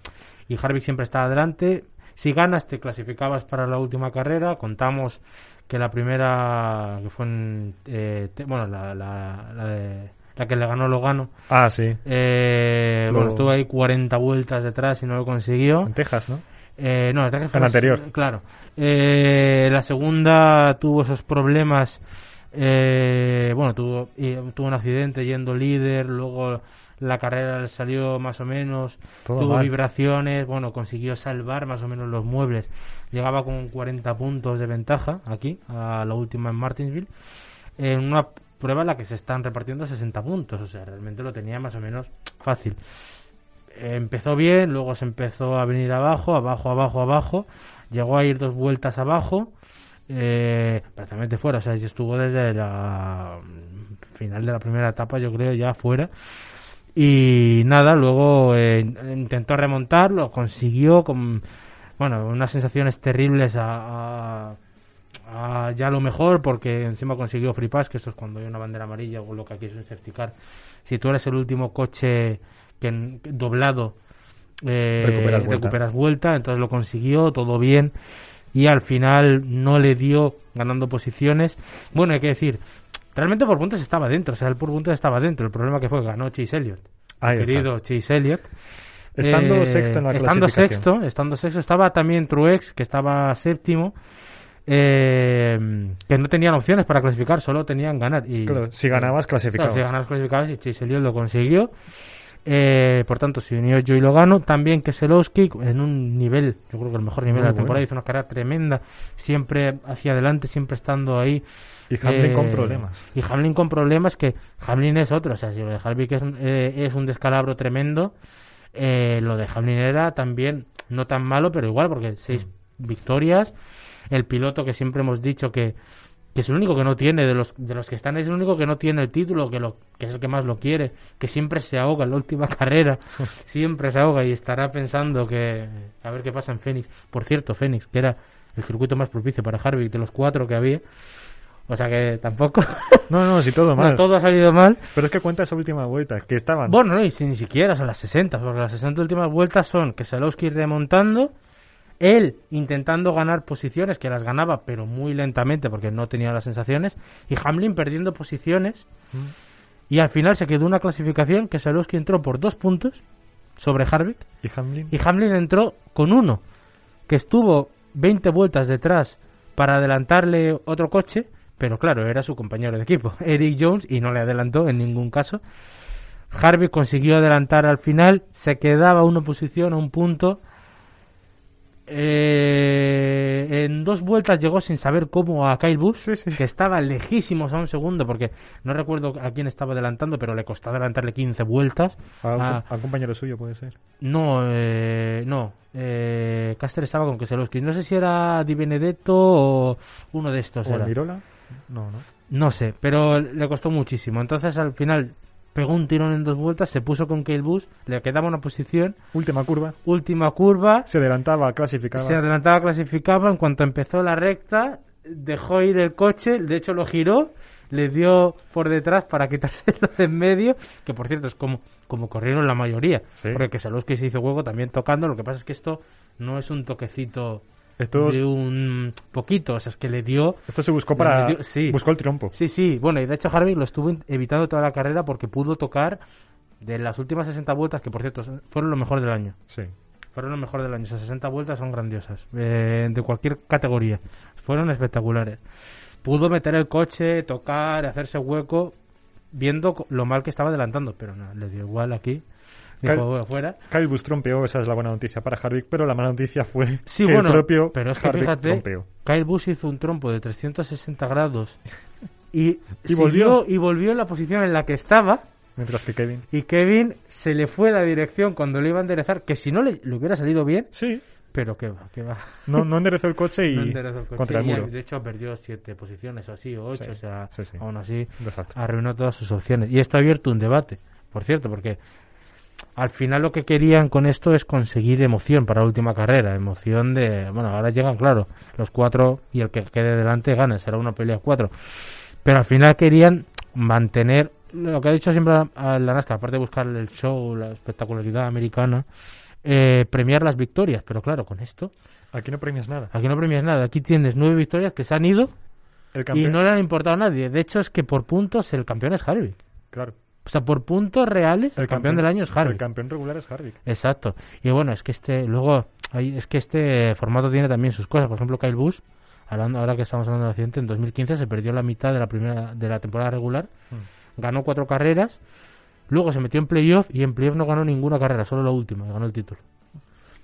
y Harvick siempre estaba adelante. Si ganas, te clasificabas para la última carrera. Contamos que la primera, que fue en, eh, bueno, la, la, la, de- la que le ganó Logano, Ah, sí. eh, Lo- bueno, estuvo ahí 40 vueltas detrás y no lo consiguió. En Texas, ¿no? Eh, no, el Texas fue la- anterior. Claro. Eh, la segunda tuvo esos problemas. eh, bueno, tuvo, tuvo un accidente yendo líder. Luego la carrera le salió más o menos. Todo tuvo mal. vibraciones. Bueno, consiguió salvar más o menos los muebles. Llegaba con 40 puntos de ventaja aquí, a la última en Martinsville. En una prueba en la que se están repartiendo 60 puntos. O sea, realmente lo tenía más o menos fácil empezó bien, luego se empezó a venir abajo, abajo, abajo, abajo, llegó a ir dos vueltas abajo, eh, prácticamente fuera. O sea, estuvo desde la final de la primera etapa, yo creo, ya fuera. Y nada, luego eh, intentó remontar, lo consiguió con, bueno, unas sensaciones terribles a, a- a ya lo mejor, porque encima consiguió free pass, que esto es cuando hay una bandera amarilla o lo que aquí es un safety car. Si tú eres el último coche que, doblado eh, Recuperas vuelta. recuperas vuelta, entonces lo consiguió, todo bien. Y al final no le dio ganando posiciones. Bueno, hay que decir, realmente por puntos estaba dentro, o sea, él por puntos estaba dentro. El problema que fue que ganó Chase Elliott. Ahí está. querido Chase Elliott. Estando Eh, sexto en la estando clasificación. sexto, estando sexto, estaba también Truex, que estaba séptimo, eh, que no tenían opciones para clasificar, solo tenían ganar. Y, Claro, si ganabas, Claro, clasificabas. si ganabas clasificabas y Chase Elliott lo consiguió. Eh, por tanto, se unió Joey Logano. También Keselowski en un nivel, yo creo que el mejor nivel Muy de la temporada. bueno. Hizo una carrera tremenda, siempre hacia adelante, siempre estando ahí. Y Hamlin Eh, con problemas. Y Hamlin con problemas que Hamlin es otro. O sea, si lo de Harvick es, un- eh, es un descalabro tremendo, eh, lo de Hamlin era también no tan malo, pero igual, porque seis Mm. victorias. El piloto que siempre hemos dicho que, que es el único que no tiene, de los, de los que están, es el único que no tiene el título, que, lo, que es el que más lo quiere, que siempre se ahoga en la última carrera, siempre se ahoga y estará pensando que a ver qué pasa en Phoenix. Por cierto, Phoenix, que era el circuito más propicio para Harvick de los cuatro que había. O sea que tampoco. No, no, si todo mal. todo ha salido mal. Pero es que cuenta esa última vuelta, que estaban. Bueno, no, y si ni siquiera son las 60, porque las 60 últimas vueltas son Keselowski remontando, él intentando ganar posiciones, que las ganaba, pero muy lentamente porque no tenía las sensaciones, y Hamlin perdiendo posiciones, y al final se quedó una clasificación que Keselowski entró por dos puntos sobre Harvick, Y Hamlin. y Hamlin entró con uno, que estuvo 20 vueltas detrás para adelantarle otro coche, pero claro, era su compañero de equipo, Eric Jones, y no le adelantó en ningún caso. Harvick consiguió adelantar al final, se quedaba una posición, a un punto. Eh, en dos vueltas llegó sin saber cómo a Kyle Busch, Sí, sí. que estaba lejísimos a un segundo, porque no recuerdo a quién estaba adelantando, pero le costó adelantarle 15 vueltas. A a- a un compañero suyo puede ser. no, eh, no. Eh, Caster estaba con Keselowski. No sé si era Di Benedetto o uno de estos. ¿O era. Mirola? No, no. No sé, pero le costó muchísimo. Entonces al final pegó un tirón en dos vueltas, se puso con Kyle Busch, le quedaba una posición, Última curva. última curva, Se adelantaba, clasificaba. se adelantaba, clasificaba. En cuanto empezó la recta, dejó ir el coche, de hecho lo giró, le dio por detrás para quitárselo de en medio, que por cierto es como, como corrieron la mayoría, Sí. porque Keselowski se hizo hueco también tocando, lo que pasa es que esto no es un toquecito De un poquito, o sea, es que le dio... esto se buscó para. Dio- sí. Buscó el triunfo. Sí, sí, bueno, y de hecho Harvick lo estuvo evitando toda la carrera porque pudo tocar de las últimas 60 vueltas, que por cierto fueron lo mejor del año. Sí. Fueron lo mejor del año. Esas 60 vueltas son grandiosas. eh, de cualquier categoría. Fueron espectaculares. Pudo meter el coche, tocar, hacerse hueco, viendo lo mal que estaba adelantando. Pero no, le dio igual aquí. Dijo, Cal- "Bueno, fuera. Kyle Busch trompeó, esa es la buena noticia para Harvick, pero la mala noticia fue Sí, que bueno, el propio pero es que Harvick fíjate, trompeó. Kyle Busch hizo un trompo de 360 grados y, Y volvió. y volvió en la posición en la que estaba. Mientras que Kevin. Y Kevin se le fue la dirección cuando lo iba a enderezar, que si no le, le hubiera salido bien, Sí. pero que va, que va. No, no enderezó el coche y No enderezó el coche. contra el Y, muro. de hecho perdió siete posiciones o así, o ocho, Sí, o sea, sí, sí. aún así desastre. arruinó todas sus opciones. Y esto ha abierto un debate, por cierto, porque al final lo que querían con esto es conseguir emoción para la última carrera, emoción de, bueno, ahora llegan, claro, los cuatro y el que quede delante gana, será una pelea cuatro. Pero al final querían mantener lo que ha dicho siempre a- a la NASCAR, aparte de buscar el show, la espectacularidad americana, eh, premiar las victorias. Pero claro, con esto, Aquí no premias nada. aquí no premias nada. Aquí tienes nueve victorias que se han ido El y no le han importado a nadie. De hecho, es que por puntos el campeón es Harvick. Claro. O sea, por puntos reales, el, campeón, del año es El Harvick. campeón regular es Harvick. Exacto. Y bueno, es que este, luego, hay- es que este formato tiene también sus cosas. Por ejemplo, Kyle Busch, hablando, ahora que estamos hablando del accidente, en 2015 se perdió la mitad de la primera, de la temporada regular, ganó cuatro carreras, luego se metió en playoff y en playoff no ganó ninguna carrera, solo la última, y ganó el título.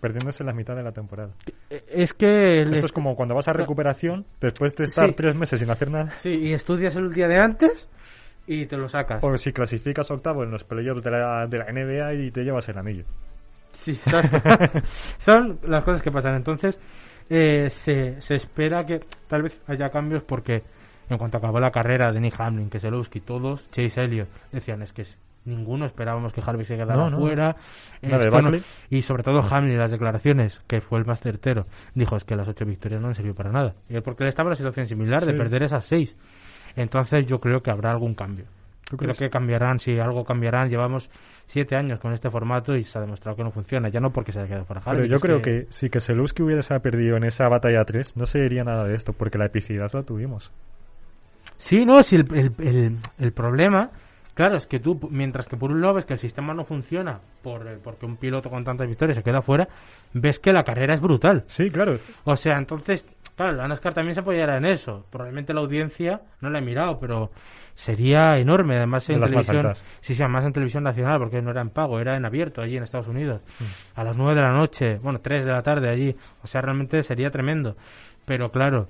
Perdiéndose la mitad de la temporada. Eh, Es que... el Esto est- es como cuando vas a recuperación, después de estar Sí. tres meses sin hacer nada. Sí, y estudias el día de antes y te lo sacas. O si clasificas octavo en los playoffs de la, de la NBA y te llevas el anillo. Sí. Son las cosas que pasan. Entonces, eh, se, se espera que tal vez haya cambios porque en cuanto acabó la carrera de Nick Hamlin, Keselowski, todos, Chase Elliott, decían es que es- ninguno esperábamos que Harvick se quedara No, fuera. No- y sobre todo Hamlin, las declaraciones, que fue el más certero, dijo es que las ocho victorias no han servido para nada. Y porque él estaba en la situación similar de perder esas seis. Entonces yo creo que habrá algún cambio. ¿Tú Creo crees? que cambiarán, si algo cambiarán. Llevamos siete años con este formato y se ha demostrado que no funciona. Ya no porque se haya quedado fuera Pero yo creo que si Keselowski hubiese perdido en esa batalla 3, no se diría nada de esto, porque la epicidad la tuvimos. Sí, no, si el, el, el- el problema, claro, es que tú, mientras que por un lado ves que el sistema no funciona por, eh, porque un piloto con tantas victorias se queda fuera, ves que la carrera es brutal. Sí, claro. O sea, entonces, claro, la NASCAR también se apoyará en eso. Probablemente la audiencia, no la he mirado, pero sería enorme. Además, en De las más televisión. Sí, sí, además en televisión nacional, porque no era en pago, era en abierto allí en Estados Unidos. Mm. A las 9 de la noche, bueno, 3 de la tarde allí. O sea, realmente sería tremendo. Pero claro,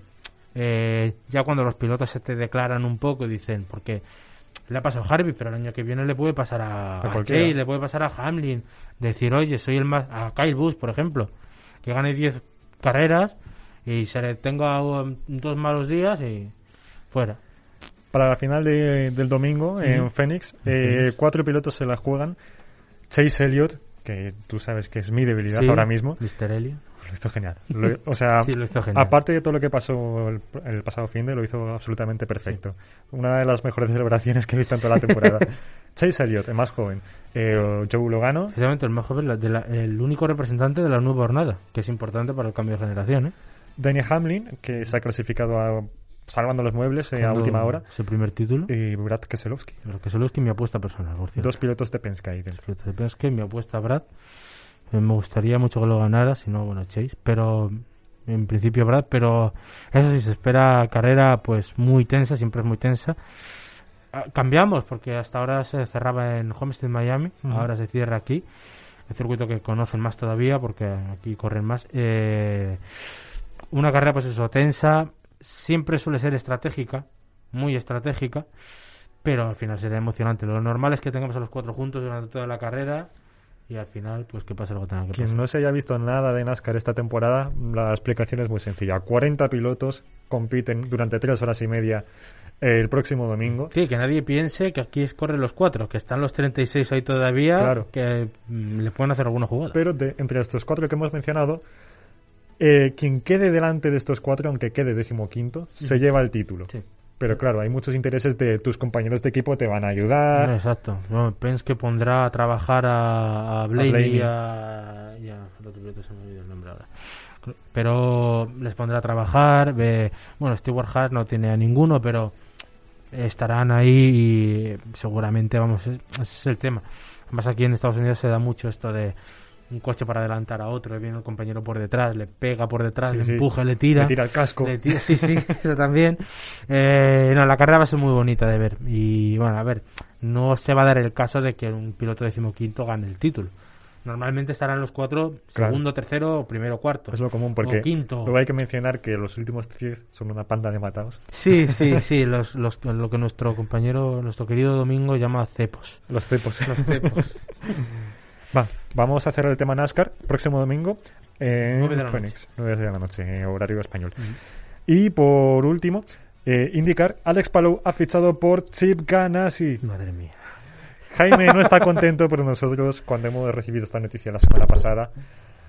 eh, ya cuando los pilotos se te declaran un poco y dicen, porque le ha pasado a Harvey, pero el año que viene le puede pasar a, a le puede pasar a Hamlin. Decir, oye, soy el más. A Kyle Busch, por ejemplo, que gane 10 carreras y se le tenga dos malos días y fuera. Para la final de- del domingo en Phoenix, eh, cuatro pilotos se la juegan. Chase Elliott, que tú sabes que es mi debilidad Sí, ahora mismo, Mr. Elliot. lo hizo genial. Lo- o sea, Sí, lo hizo genial. aparte de todo lo que pasó el, el pasado fin de, lo hizo absolutamente perfecto. Una de las mejores celebraciones que he visto en toda la temporada. Chase Elliott, el más joven. Eh, Joe Logano, Precisamente el más joven, la- de la- el único representante de la nueva jornada, que es importante para el cambio de generación. ¿eh? Danny Hamlin, que se ha clasificado a, salvando los muebles eh, a última hora, Su primer título. y Brad Keselowski. Es que mi apuesta personal, por cierto. Dos pilotos de Penske ahí dentro. Pero es que mi apuesta a Brad. eh, Me gustaría mucho que lo ganara, si no, bueno, Chase. Pero en principio Brad, pero eso sí, se espera carrera pues muy tensa, siempre es muy tensa. Ah, Cambiamos, porque hasta ahora se cerraba en Homestead, Miami, ahora se cierra aquí. El circuito que conocen más todavía, porque aquí corren más. Eh, una carrera, pues eso, tensa, siempre suele ser estratégica, muy estratégica, pero al final será emocionante. Lo normal es que tengamos a los cuatro juntos durante toda la carrera y al final, pues que pase lo que tenga que Quien pasar. no se haya visto nada de NASCAR esta temporada, la explicación es muy sencilla. 40 pilotos compiten durante tres horas y media el próximo domingo. Sí, que nadie piense que aquí es corren los cuatro, que están los 36 ahí todavía, Claro. que mm, le pueden hacer alguna jugada. Pero de, entre estos cuatro que hemos mencionado, eh, quien quede delante de estos cuatro, aunque quede decimoquinto, se lleva el título. Sí. Pero claro, hay muchos intereses de tus compañeros de equipo, te van a ayudar. Exacto. No, Pence que pondrá a trabajar a, a Blaney Blaney. y a... y a- el otro se me olvidó el nombre ahora. Pero les pondrá a trabajar. ve- bueno, Stewart Haas no tiene a ninguno, pero estarán ahí y seguramente, vamos, ese es el tema. Además aquí en Estados Unidos se da mucho esto de un coche para adelantar a otro, viene el compañero por detrás, le pega por detrás, Sí, le sí. empuja, le tira. Le tira el casco. Le tira- sí, sí, eso también. Eh, no, la carrera va a ser muy bonita de ver. Y bueno, a ver, no se va a dar el caso de que un piloto decimoquinto gane el título. Normalmente estarán los cuatro, Claro. segundo, tercero, primero, cuarto. Es lo común porque O quinto. luego hay que mencionar que los últimos 10 son una panda de matados. Sí, sí, sí, los, los, lo que nuestro compañero, nuestro querido Domingo llama cepos. Los cepos. Los cepos. Va, vamos a cerrar el tema NASCAR. Próximo domingo en Nueve de la Phoenix, 9 de la noche, en horario español. Y por último, eh, indicar, Alex Palou ha fichado por Chip Ganassi. Madre mía. Jaime no está contento, pero nosotros, cuando hemos recibido esta noticia la semana pasada,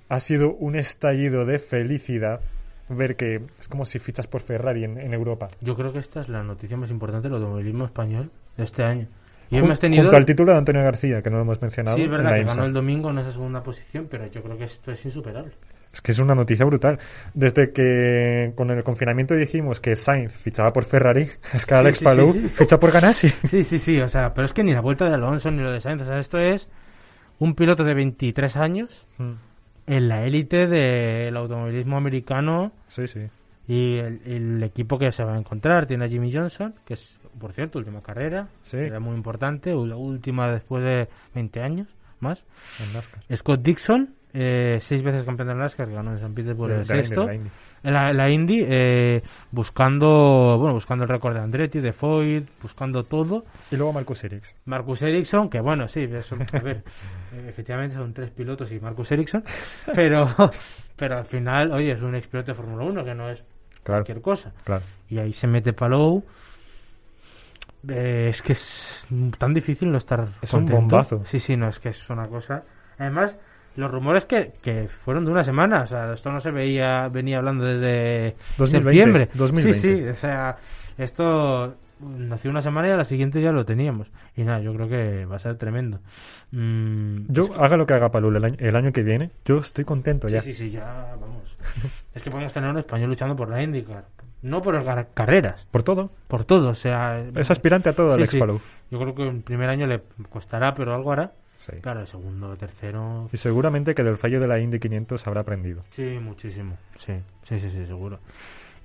ha sido un estallido de felicidad ver que es como si fichas por Ferrari en, en Europa. Yo creo que esta es la noticia más importante del automovilismo español de este año. Y Jun- hemos tenido... Junto al título de Antonio García, que no lo hemos mencionado. Sí, es verdad que IMSA. ganó el domingo en esa segunda posición, pero yo creo que esto es insuperable. Es que es una noticia brutal. Desde que con el confinamiento dijimos que Sainz fichaba por Ferrari, es que Alex sí, Palou sí, sí. ficha por Ganassi. Sí, sí, sí, o sea, pero es que ni la vuelta de Alonso ni lo de Sainz, o sea, esto es un piloto de 23 años en la élite del automovilismo americano Sí, sí. y el, el equipo que se va a encontrar tiene a Jimmy Johnson, que es, por cierto, última carrera, Sí. era muy importante, la última después de 20 años más. En NASCAR. Scott Dixon, eh, seis veces campeón de NASCAR, que ganó en San Petersburgo el sexto. la Indy. La, la Indy, eh, buscando bueno buscando el récord de Andretti, de Foyt, buscando todo. Y luego Marcus Erics. Marcus Ericsson, que bueno, sí, eso, a ver, eh, efectivamente son tres pilotos y Marcus Ericsson, pero, pero al final, oye, es un expiloto de Fórmula 1, que no es Claro, cualquier cosa. claro. Y ahí se mete Palou. Eh, es que es tan difícil no estar Es un contento. bombazo. Sí, sí, no, es que es una cosa... Además, los rumores que, que fueron de una semana, o sea, esto no se veía, venía hablando desde 2020, septiembre. 2020. Sí, sí, o sea, esto nació una semana y a la siguiente ya lo teníamos. Y nada, yo creo que va a ser tremendo. Mm, Yo, es que- haga lo que haga Palul el año, el año que viene, yo estoy contento ya. Sí, sí, sí, ya, vamos. es que podemos tener un español luchando por la IndyCar. No por gar- carreras, Por todo. por todo, o sea... Es aspirante a todo, Sí, Alex sí. Palou. Yo creo que el primer año le costará, pero algo hará. Sí. Claro, el segundo, tercero... Y seguramente que del fallo de la Indy 500 habrá aprendido. Sí, muchísimo. Sí, sí, sí, sí, seguro.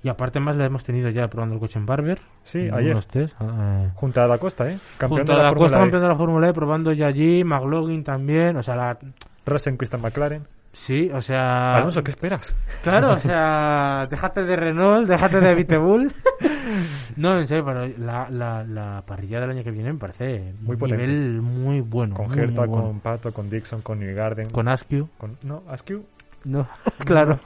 Y aparte más le hemos tenido ya probando el coche en Barber. Sí, ayer. test, eh, Junto a Da Costa, ¿eh? Campeón de a la la Costa, Fórmula campeón E. de la Fórmula E, probando ya allí, McLaughlin también, o sea, la... Rosen, Christian McLaren. Sí, o sea... Alonso, ¿qué esperas? Claro, o sea, déjate de Renault, déjate de Vitebull. no, en serio, pero la, la, la parrilla del año que viene me parece Muy un potente. nivel muy bueno. Con bueno. con Pato, con Dixon, con Newgarden. Con Askew. con- No, Askew. No, claro.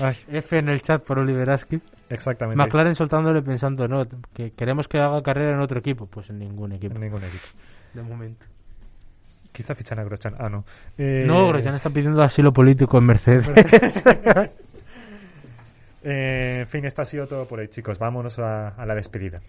Ay, F en el chat por Oliver Askew. exactamente. McLaren soltándole pensando, no, que queremos que haga carrera en otro equipo. Pues en ningún equipo, En ningún equipo. de momento. Quizá fichan a Grosjean. Ah, no. Eh, No, Grosjean está pidiendo asilo político en Mercedes. eh, en fin, esto ha sido todo por hoy, chicos. Vámonos a, a la despedida.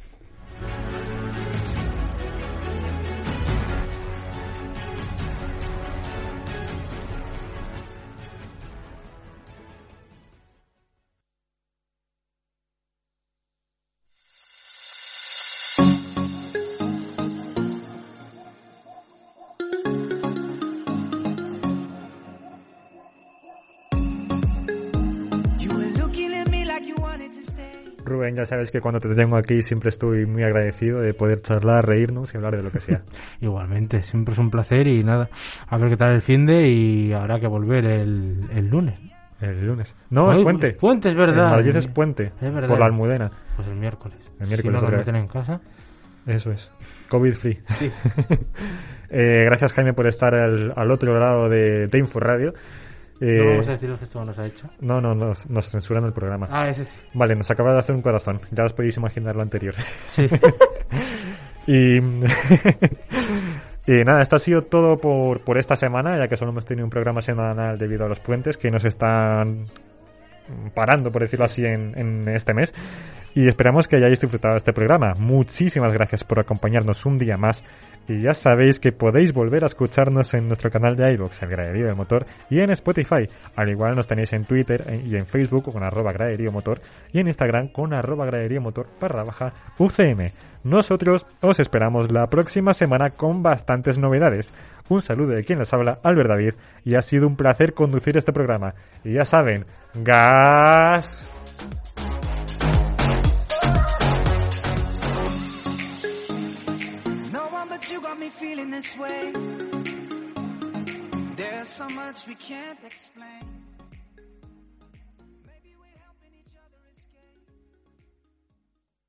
Ya sabes que cuando te tengo aquí siempre estoy muy agradecido de poder charlar, reírnos y hablar de lo que sea. Igualmente, siempre es un placer y nada, a ver qué tal el fin de y habrá que volver el, el lunes. El lunes. No, es puente. Puente, es verdad. En Madrid es puente. Es verdad. Por la Almudena. Pues el miércoles. El miércoles Si no meten en casa. Eso es. COVID free. Sí. Eh, gracias, Jaime, por estar al, al otro lado de, de Info Radio. Eh, No vamos a decir lo que esto nos ha hecho. no, no, nos, nos censuran el programa. Ah, ese sí. Vale, nos acaba de hacer un corazón. Ya os podéis imaginar lo anterior. Sí. Y, y nada, esto ha sido todo por, por esta semana, ya que solo hemos tenido un programa semanal debido a los puentes que nos están parando, por decirlo así, en, este mes. Y esperamos que hayáis disfrutado de este programa. Muchísimas gracias por acompañarnos un día más. Y ya sabéis que podéis volver a escucharnos en nuestro canal de iVoox, el Graderío del Motor, y en Spotify. Al igual nos tenéis en Twitter eh, y en Facebook con arroba Graderío Motor y en Instagram con arroba Graderío Motor. Nosotros os esperamos la próxima semana con bastantes novedades. Un saludo de quien les habla, Albert David, y ha sido un placer conducir este programa. Y ya saben, gas.